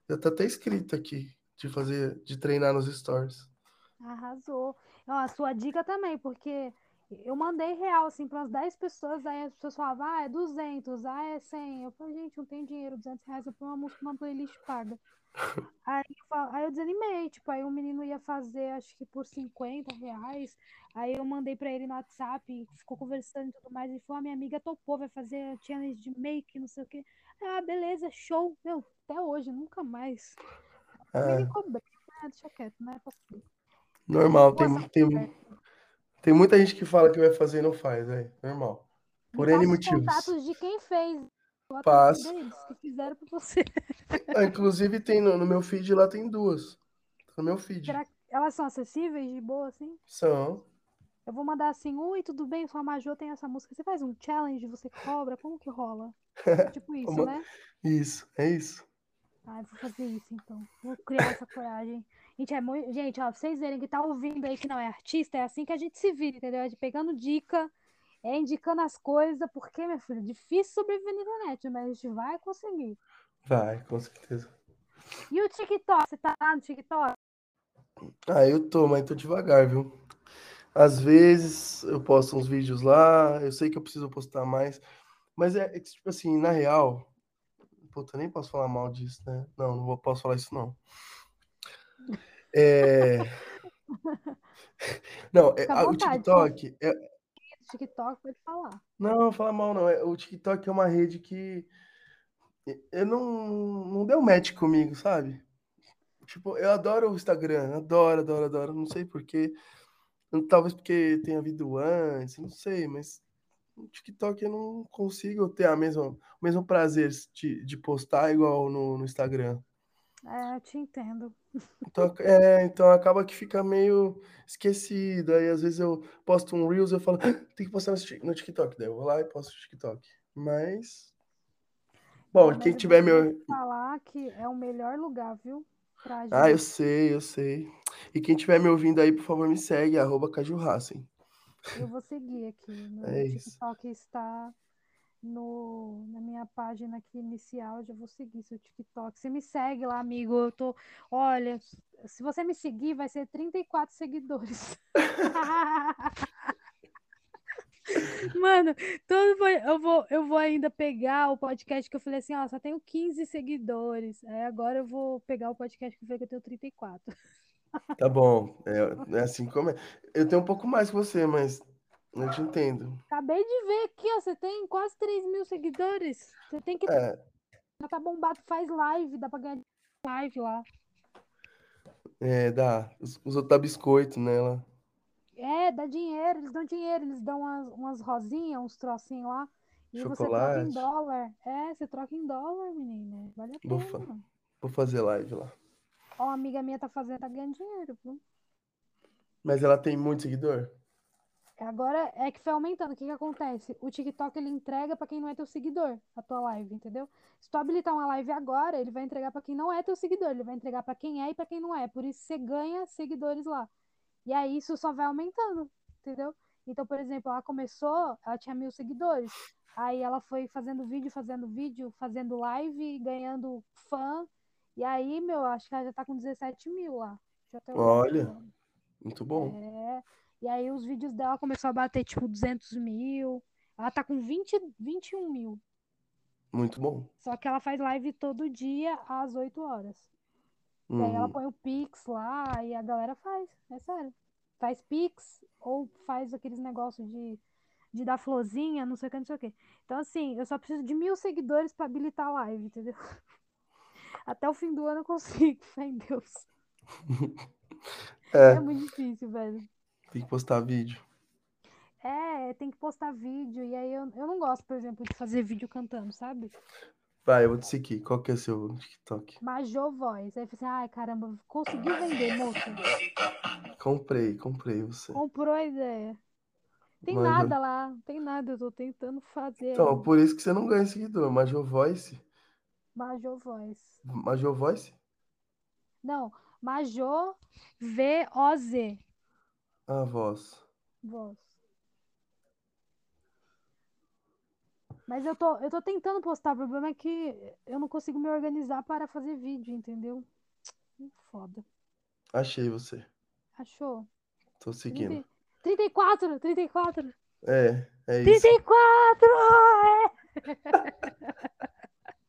Speaker 1: já tá até escrita aqui, de fazer, de treinar nos stories.
Speaker 2: Arrasou. Ó, a sua dica também, porque eu mandei real, assim, para umas 10 pessoas, aí as pessoas falavam, ah, é 200, ah, é 100. Eu falei, gente, não tem dinheiro, 200 reais eu ponho uma música numa playlist paga. Aí, aí eu desanimei, tipo, aí o menino ia fazer, acho que por 50 reais, aí eu mandei pra ele no WhatsApp, ficou conversando e tudo mais, e falou, a minha amiga topou, vai fazer challenge de make, não sei o quê. Ah, beleza, show. Meu, até hoje, nunca mais.
Speaker 1: É,
Speaker 2: me cobrei, ah, deixa quieto, não é possível.
Speaker 1: normal, tem, tem. Tem muita gente que fala que vai fazer e não faz, é normal. Por N
Speaker 2: passa os
Speaker 1: motivos.
Speaker 2: contatos de quem fez. Deles que fizeram pra você.
Speaker 1: Ah, inclusive tem no, no meu feed lá tem duas. Tá No meu feed.
Speaker 2: Será que elas são acessíveis de boa, assim?
Speaker 1: São.
Speaker 2: Eu vou mandar assim, oi, tudo bem? Sua Majô tem essa música. Você faz um challenge, você cobra? Como que rola? Tipo isso,
Speaker 1: Como-
Speaker 2: né?
Speaker 1: Isso, é isso.
Speaker 2: Ah, eu vou fazer isso então. Vou criar essa coragem. Gente, é muito... gente, ó, pra vocês verem que tá ouvindo aí que não é artista, é assim que a gente se vira, entendeu? É de pegando dica, é indicando as coisas, porque, minha filha, é difícil sobreviver na internet, mas a gente vai conseguir.
Speaker 1: Vai, com certeza.
Speaker 2: E o TikTok? Você tá lá no TikTok?
Speaker 1: Ah, eu tô, mas tô devagar, viu? Às vezes eu posto uns vídeos lá, eu sei que eu preciso postar mais, mas é, é tipo assim, na real, puta, nem posso falar mal disso, né? Não, não posso falar isso não. É... Não, é, a- o TikTok, é,
Speaker 2: TikTok pode falar.
Speaker 1: Não, fala mal não. É, o TikTok é uma rede que eu não, não deu match comigo, sabe? Tipo, eu adoro o Instagram, adoro, adoro, adoro. Não sei porquê. Talvez porque tenha havido antes, não sei, mas no TikTok eu não consigo ter a mesma, o mesmo prazer de, de postar igual no, no Instagram.
Speaker 2: É, eu te entendo.
Speaker 1: Então, é, então acaba que fica meio esquecido. Aí às vezes eu posto um Reels e eu falo, "Ah, tem que postar no Tik- no TikTok. Daí eu vou lá e posto no TikTok. Mas. Bom,
Speaker 2: Mas
Speaker 1: quem
Speaker 2: eu
Speaker 1: tiver
Speaker 2: vou
Speaker 1: meu.
Speaker 2: falar que é o melhor lugar, viu?
Speaker 1: Ah, eu sei, eu sei. E quem tiver me ouvindo aí, por favor, me segue, arroba.
Speaker 2: Eu vou seguir aqui. Meu
Speaker 1: É isso.
Speaker 2: TikTok está no, na minha página aqui inicial. Já vou seguir seu TikTok. Você me segue lá, amigo. Eu tô. Olha, se você me seguir, vai ser 34 seguidores. Mano, todo po- eu vou, eu vou ainda pegar o podcast que eu falei assim, ó, só tenho 15 seguidores. Aí agora eu vou pegar o podcast que eu falei que eu tenho 34.
Speaker 1: Tá bom. É, é assim como é. Eu tenho um pouco mais que você, mas eu te entendo.
Speaker 2: Acabei de ver aqui, ó, você tem quase 3 mil seguidores. Você tem que
Speaker 1: É,
Speaker 2: já tá bombado, faz live, dá pra ganhar live lá.
Speaker 1: É, dá. Os, os outros dá biscoito nela.
Speaker 2: É, dá dinheiro, eles dão dinheiro, eles dão umas, umas rosinhas, uns trocinhos lá. E você troca em
Speaker 1: Chocolate.
Speaker 2: dólar. É, você troca em dólar, menina. Vale a
Speaker 1: Vou, fa-
Speaker 2: pena.
Speaker 1: vou fazer live lá.
Speaker 2: Ó, uma amiga minha tá fazendo, tá ganhando dinheiro, viu?
Speaker 1: Mas ela tem muito seguidor?
Speaker 2: Agora é que foi aumentando. O que que acontece? O TikTok ele entrega pra quem não é teu seguidor, a tua live, entendeu? Se tu habilitar uma live agora, ele vai entregar pra quem não é teu seguidor, ele vai entregar pra quem é e pra quem não é. Por isso você ganha seguidores lá. E aí isso só vai aumentando, entendeu? Então, por exemplo, ela começou, ela tinha mil seguidores. Aí ela foi fazendo vídeo, fazendo vídeo, fazendo live, ganhando fã. E aí, meu, acho que ela já tá com 17 mil lá.
Speaker 1: Olha. Muito bom.
Speaker 2: É. E aí os vídeos dela começou a bater tipo 200 mil. Ela tá com 20, 21 mil.
Speaker 1: Muito bom.
Speaker 2: Só que ela faz live todo dia às 8 horas. E aí ela
Speaker 1: Uhum.
Speaker 2: põe o Pix lá e a galera faz. É sério. Faz Pix ou faz aqueles negócios de, de dar florzinha, não sei o que, não sei o que. Então, assim, eu só preciso de mil seguidores pra habilitar a live, entendeu? Até o fim do ano eu consigo, fé em Deus.
Speaker 1: É,
Speaker 2: É muito difícil, velho.
Speaker 1: Tem que postar vídeo.
Speaker 2: É, tem que postar vídeo. E aí eu, eu não gosto, por exemplo, de fazer vídeo cantando, sabe?
Speaker 1: Vai, eu vou te seguir. Qual que é o seu TikTok?
Speaker 2: Major Voz. Aí eu falei assim, ai caramba, conseguiu vender, moça.
Speaker 1: Comprei, comprei você.
Speaker 2: Comprou a ideia. Tem
Speaker 1: Major-
Speaker 2: nada lá, tem nada, eu tô tentando fazer.
Speaker 1: Então, por isso que você não ganha seguidor. Major Voice.
Speaker 2: Major Voz.
Speaker 1: Major Voice?
Speaker 2: Não, Major V-O-Z.
Speaker 1: Ah, voz.
Speaker 2: Voz. Mas eu tô, eu tô tentando postar, o problema é que eu não consigo me organizar para fazer vídeo, entendeu? Foda.
Speaker 1: Achei você.
Speaker 2: Achou?
Speaker 1: Tô seguindo.
Speaker 2: 30 34, 34.
Speaker 1: É, é isso.
Speaker 2: 34!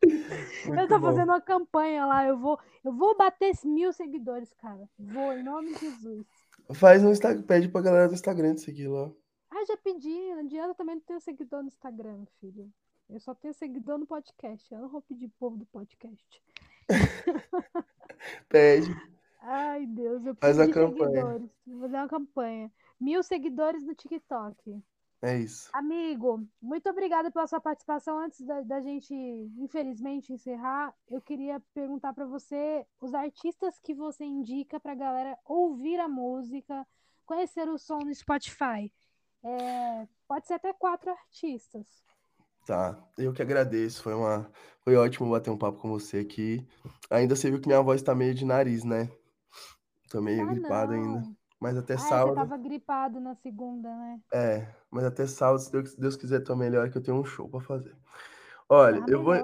Speaker 2: Eu
Speaker 1: Muito
Speaker 2: tô
Speaker 1: bom.
Speaker 2: fazendo uma campanha lá. Eu vou, eu vou bater mil seguidores, cara. Vou, em nome de Jesus.
Speaker 1: Faz no Instagram, pede pra galera do Instagram te seguir lá.
Speaker 2: Ah, já pedi. Não adianta também não ter seguidor no Instagram, filho. Eu só tenho seguidor no podcast. Eu não vou pedir povo do podcast.
Speaker 1: Pede.
Speaker 2: Ai, Deus, eu
Speaker 1: Faz
Speaker 2: preciso
Speaker 1: a
Speaker 2: de
Speaker 1: campanha.
Speaker 2: seguidores. Vou fazer uma campanha. Mil seguidores no TikTok.
Speaker 1: É isso.
Speaker 2: Amigo, muito obrigada pela sua participação. Antes da, da gente, infelizmente, encerrar, eu queria perguntar para você os artistas que você indica para a galera ouvir a música, conhecer o som no Spotify. É, pode ser até quatro artistas.
Speaker 1: Tá, eu que agradeço. Foi uma, foi ótimo bater um papo com você aqui. Ainda você viu que minha voz tá meio de nariz, né? Tô meio
Speaker 2: Ah,
Speaker 1: gripado ainda. Mas até
Speaker 2: Ah, é, você
Speaker 1: sábado.
Speaker 2: tava gripado na segunda, né?
Speaker 1: É, mas até sábado, se Deus, Deus quiser, tô melhor que eu tenho um show pra fazer. Olha,
Speaker 2: Ah,
Speaker 1: eu vou,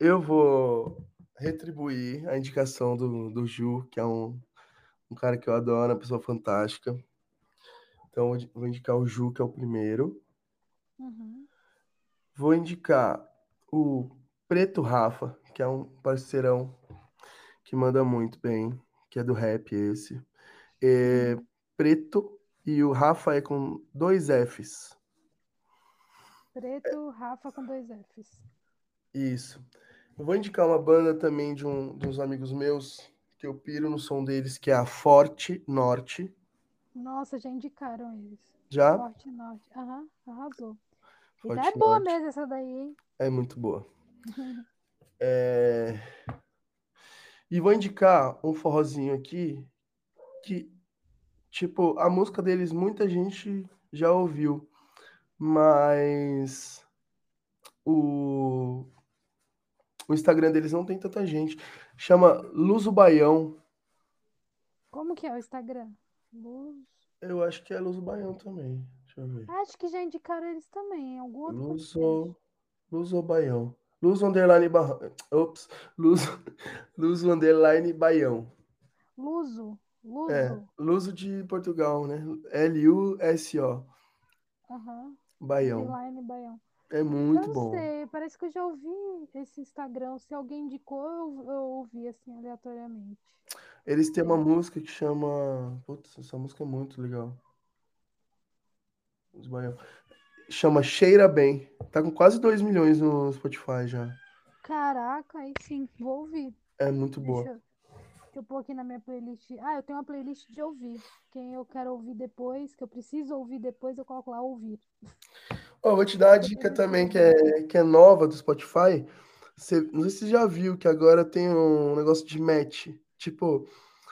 Speaker 1: eu vou retribuir a indicação do, do Ju, que é um, um cara que eu adoro, uma pessoa fantástica. Então, eu vou indicar o Ju, que é o primeiro.
Speaker 2: Uhum.
Speaker 1: Vou indicar o Preto Rafa, que é um parceirão que manda muito bem, que é do rap esse. É Preto e o Rafa é com dois Fs.
Speaker 2: Preto, Rafa com dois Fs.
Speaker 1: Isso. Eu vou indicar uma banda também de, um, de uns amigos meus, que eu piro no som deles, que é a Forte Norte.
Speaker 2: Nossa, já indicaram eles.
Speaker 1: Já?
Speaker 2: Forte Norte. Aham, arrasou.
Speaker 1: Forte
Speaker 2: é boa
Speaker 1: Norte.
Speaker 2: mesmo essa daí, hein?
Speaker 1: É muito boa. É, E vou indicar um forrozinho aqui que, tipo, a música deles muita gente já ouviu, mas o, o Instagram deles não tem tanta gente. Chama Luso Baião.
Speaker 2: Como que é o Instagram? Luz.
Speaker 1: Eu acho que é Luso Baião também. Deixa eu ver.
Speaker 2: Acho que já indicaram eles também, algum outro.
Speaker 1: Luso, Luso Baião. Luso Underline Barrão. Ops. Luso, Luso Underline Baião.
Speaker 2: Luso. Luso.
Speaker 1: É, Luso de Portugal, né? L-U-S-O.
Speaker 2: Aham.
Speaker 1: Baião.
Speaker 2: Underline Baião.
Speaker 1: É muito
Speaker 2: eu não
Speaker 1: bom.
Speaker 2: sei, parece que eu já ouvi esse Instagram. Se alguém indicou, eu, eu ouvi assim aleatoriamente.
Speaker 1: Eles têm uma
Speaker 2: É.
Speaker 1: música que chama. Putz, essa música é muito legal. Os Baião. Chama Cheira Bem. Tá com quase 2 milhões no Spotify já.
Speaker 2: Caraca, aí sim, vou ouvir.
Speaker 1: É muito boa.
Speaker 2: Deixa eu... Deixa eu pôr aqui na minha playlist. Ah, eu tenho uma playlist de ouvir. Quem eu quero ouvir depois, que eu preciso ouvir depois, eu coloco lá ouvir.
Speaker 1: Ó, vou te dar a dica também que é, que é nova do Spotify. Você, não sei se você já viu que agora tem um negócio de match. Tipo,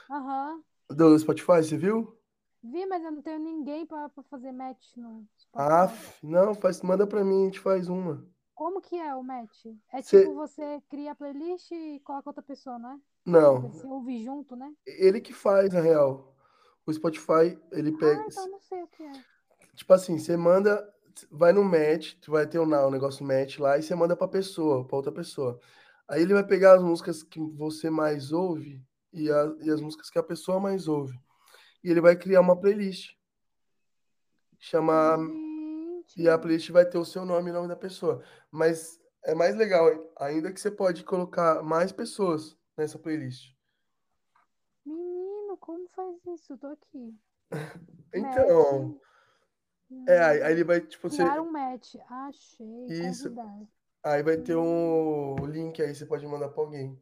Speaker 2: Aham.
Speaker 1: do Spotify, você viu?
Speaker 2: Vi, mas eu não tenho ninguém pra, pra fazer match no
Speaker 1: Ah,
Speaker 2: Spotify.
Speaker 1: não, faz, manda pra mim, a gente faz uma.
Speaker 2: Como que é o match? É
Speaker 1: Você,
Speaker 2: tipo você cria a playlist e coloca outra pessoa, não é?
Speaker 1: Não,
Speaker 2: assim, ouvir junto, né?
Speaker 1: ele que faz, na real. O Spotify, ele pega.
Speaker 2: Ah, então não sei o que é.
Speaker 1: Tipo assim, você manda, vai no match, tu vai ter o, na- o negócio match lá, e você manda pra pessoa, pra outra pessoa. Aí ele vai pegar as músicas que você mais ouve e, a- e as músicas que a pessoa mais ouve. E ele vai criar uma playlist. Chamar. E a
Speaker 2: Gente,
Speaker 1: playlist vai ter o seu nome e o nome da pessoa. Mas é mais legal ainda que você pode colocar mais pessoas nessa playlist.
Speaker 2: menino, como faz isso? Tô aqui.
Speaker 1: Então,
Speaker 2: Match.
Speaker 1: é, aí, aí ele vai, tipo, você.
Speaker 2: criar um match. Achei.
Speaker 1: Isso.
Speaker 2: Convidar.
Speaker 1: Aí vai ter
Speaker 2: Hum,
Speaker 1: um link aí, você pode mandar pra alguém.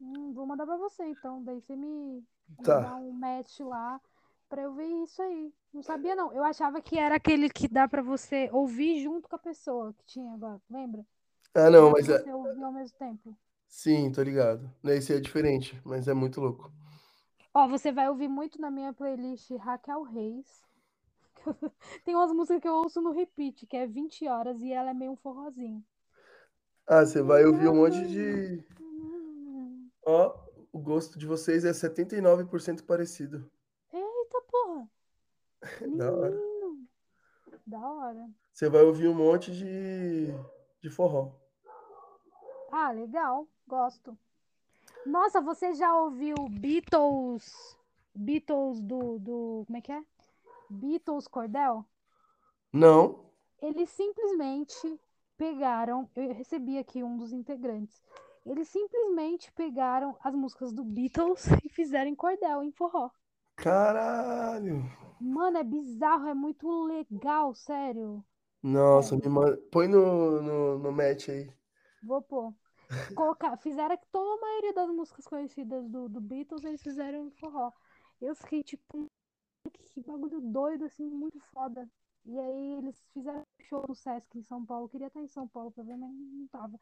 Speaker 2: hum, vou mandar pra você, então. Daí você me, me
Speaker 1: Tá.
Speaker 2: dá um match lá pra eu ver isso aí. Não sabia, não. Eu achava que era aquele que dá pra você ouvir junto com a pessoa que tinha agora. Lembra?
Speaker 1: Ah, não, mas é.
Speaker 2: você ouvir ao mesmo tempo.
Speaker 1: Sim, tô ligado. Esse é diferente, mas é muito louco.
Speaker 2: Ó, você vai ouvir muito na minha playlist Raquel Reis. Tem umas músicas que eu ouço no repeat, que é 20 horas e ela é meio um forrozinho.
Speaker 1: Ah, você vai ouvir um monte de. Ó, o gosto de vocês é 79% parecido.
Speaker 2: Eita porra!
Speaker 1: Da hora.
Speaker 2: Menino! Da hora.
Speaker 1: Você vai ouvir um monte de, de forró.
Speaker 2: Ah, legal. Gosto. Nossa, você já ouviu Beatles? Beatles do, do. Como é que é? Beatles Cordel?
Speaker 1: Não?
Speaker 2: Eles simplesmente pegaram. Eu recebi aqui um dos integrantes. Eles simplesmente pegaram as músicas do Beatles e fizeram em cordel, em forró.
Speaker 1: Caralho!
Speaker 2: Mano, é bizarro, é muito legal, sério.
Speaker 1: Nossa,
Speaker 2: É,
Speaker 1: me manda. Põe no, no, no match aí.
Speaker 2: Vou pôr. Colocar, fizeram que toda a maioria das músicas conhecidas do, do Beatles, eles fizeram em forró. Eu fiquei tipo, que bagulho doido, assim, muito foda. E aí eles fizeram um show no Sesc em São Paulo. Eu queria estar em São Paulo pra ver, mas não tava.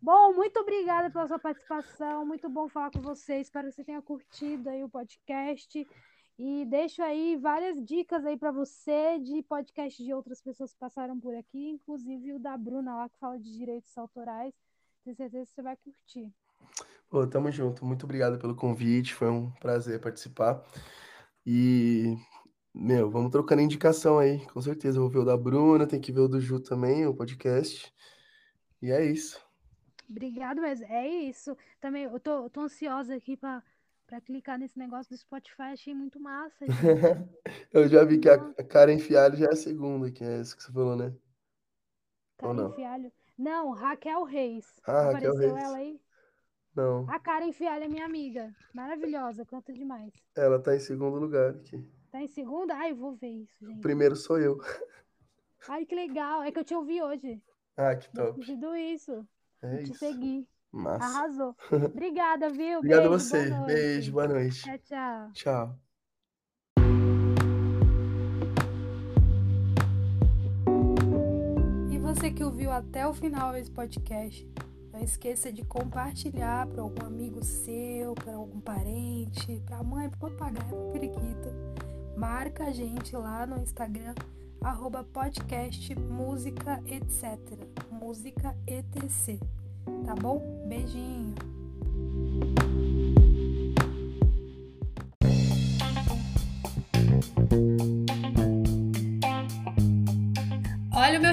Speaker 2: Bom, muito obrigada pela sua participação. Muito bom falar com você. Espero que você tenha curtido aí o podcast. E deixo aí várias dicas aí para você de podcast de outras pessoas que passaram por aqui, inclusive o da Bruna lá que fala de direitos autorais. Tenho certeza que você vai curtir.
Speaker 1: Pô, tamo junto. Muito obrigado pelo convite. Foi um prazer participar. E, meu, vamos trocando indicação aí. Com certeza. Vou ver o da Bruna, tem que ver o do Ju também, o podcast. E é isso.
Speaker 2: Obrigado, mas é isso. Também eu tô, tô ansiosa aqui para para clicar nesse negócio do Spotify. Achei muito massa.
Speaker 1: Eu já vi que a Karen Fialho já é a segunda, que é essa que você falou, né? Ou
Speaker 2: Karen
Speaker 1: não?
Speaker 2: Fialho. Não, Raquel Reis.
Speaker 1: Ah, Raquel
Speaker 2: Apareceu
Speaker 1: Reis.
Speaker 2: ela aí?
Speaker 1: Não.
Speaker 2: A Karen Fialho é minha amiga. Maravilhosa, canta demais.
Speaker 1: Ela tá em segundo lugar aqui.
Speaker 2: Tá em segunda? Ai, eu vou ver isso, gente.
Speaker 1: primeiro sou eu.
Speaker 2: Ai, que legal. É que eu te ouvi hoje.
Speaker 1: Ah, que top.
Speaker 2: sido isso.
Speaker 1: É
Speaker 2: E te
Speaker 1: isso.
Speaker 2: segui.
Speaker 1: Massa.
Speaker 2: Arrasou. Obrigada, viu?
Speaker 1: Obrigado a
Speaker 2: Beijo, boa
Speaker 1: você. Beijo,
Speaker 2: noite.
Speaker 1: boa noite.
Speaker 2: Tchau, tchau.
Speaker 1: Tchau.
Speaker 2: E você que ouviu até o final esse podcast, não esqueça de compartilhar para algum amigo seu, para algum parente, para a mãe, para o papagaio, para o periquito. Marca a gente lá no Instagram, arroba podcast música etc. Música etc. Tá bom? Beijinho. Olha o meu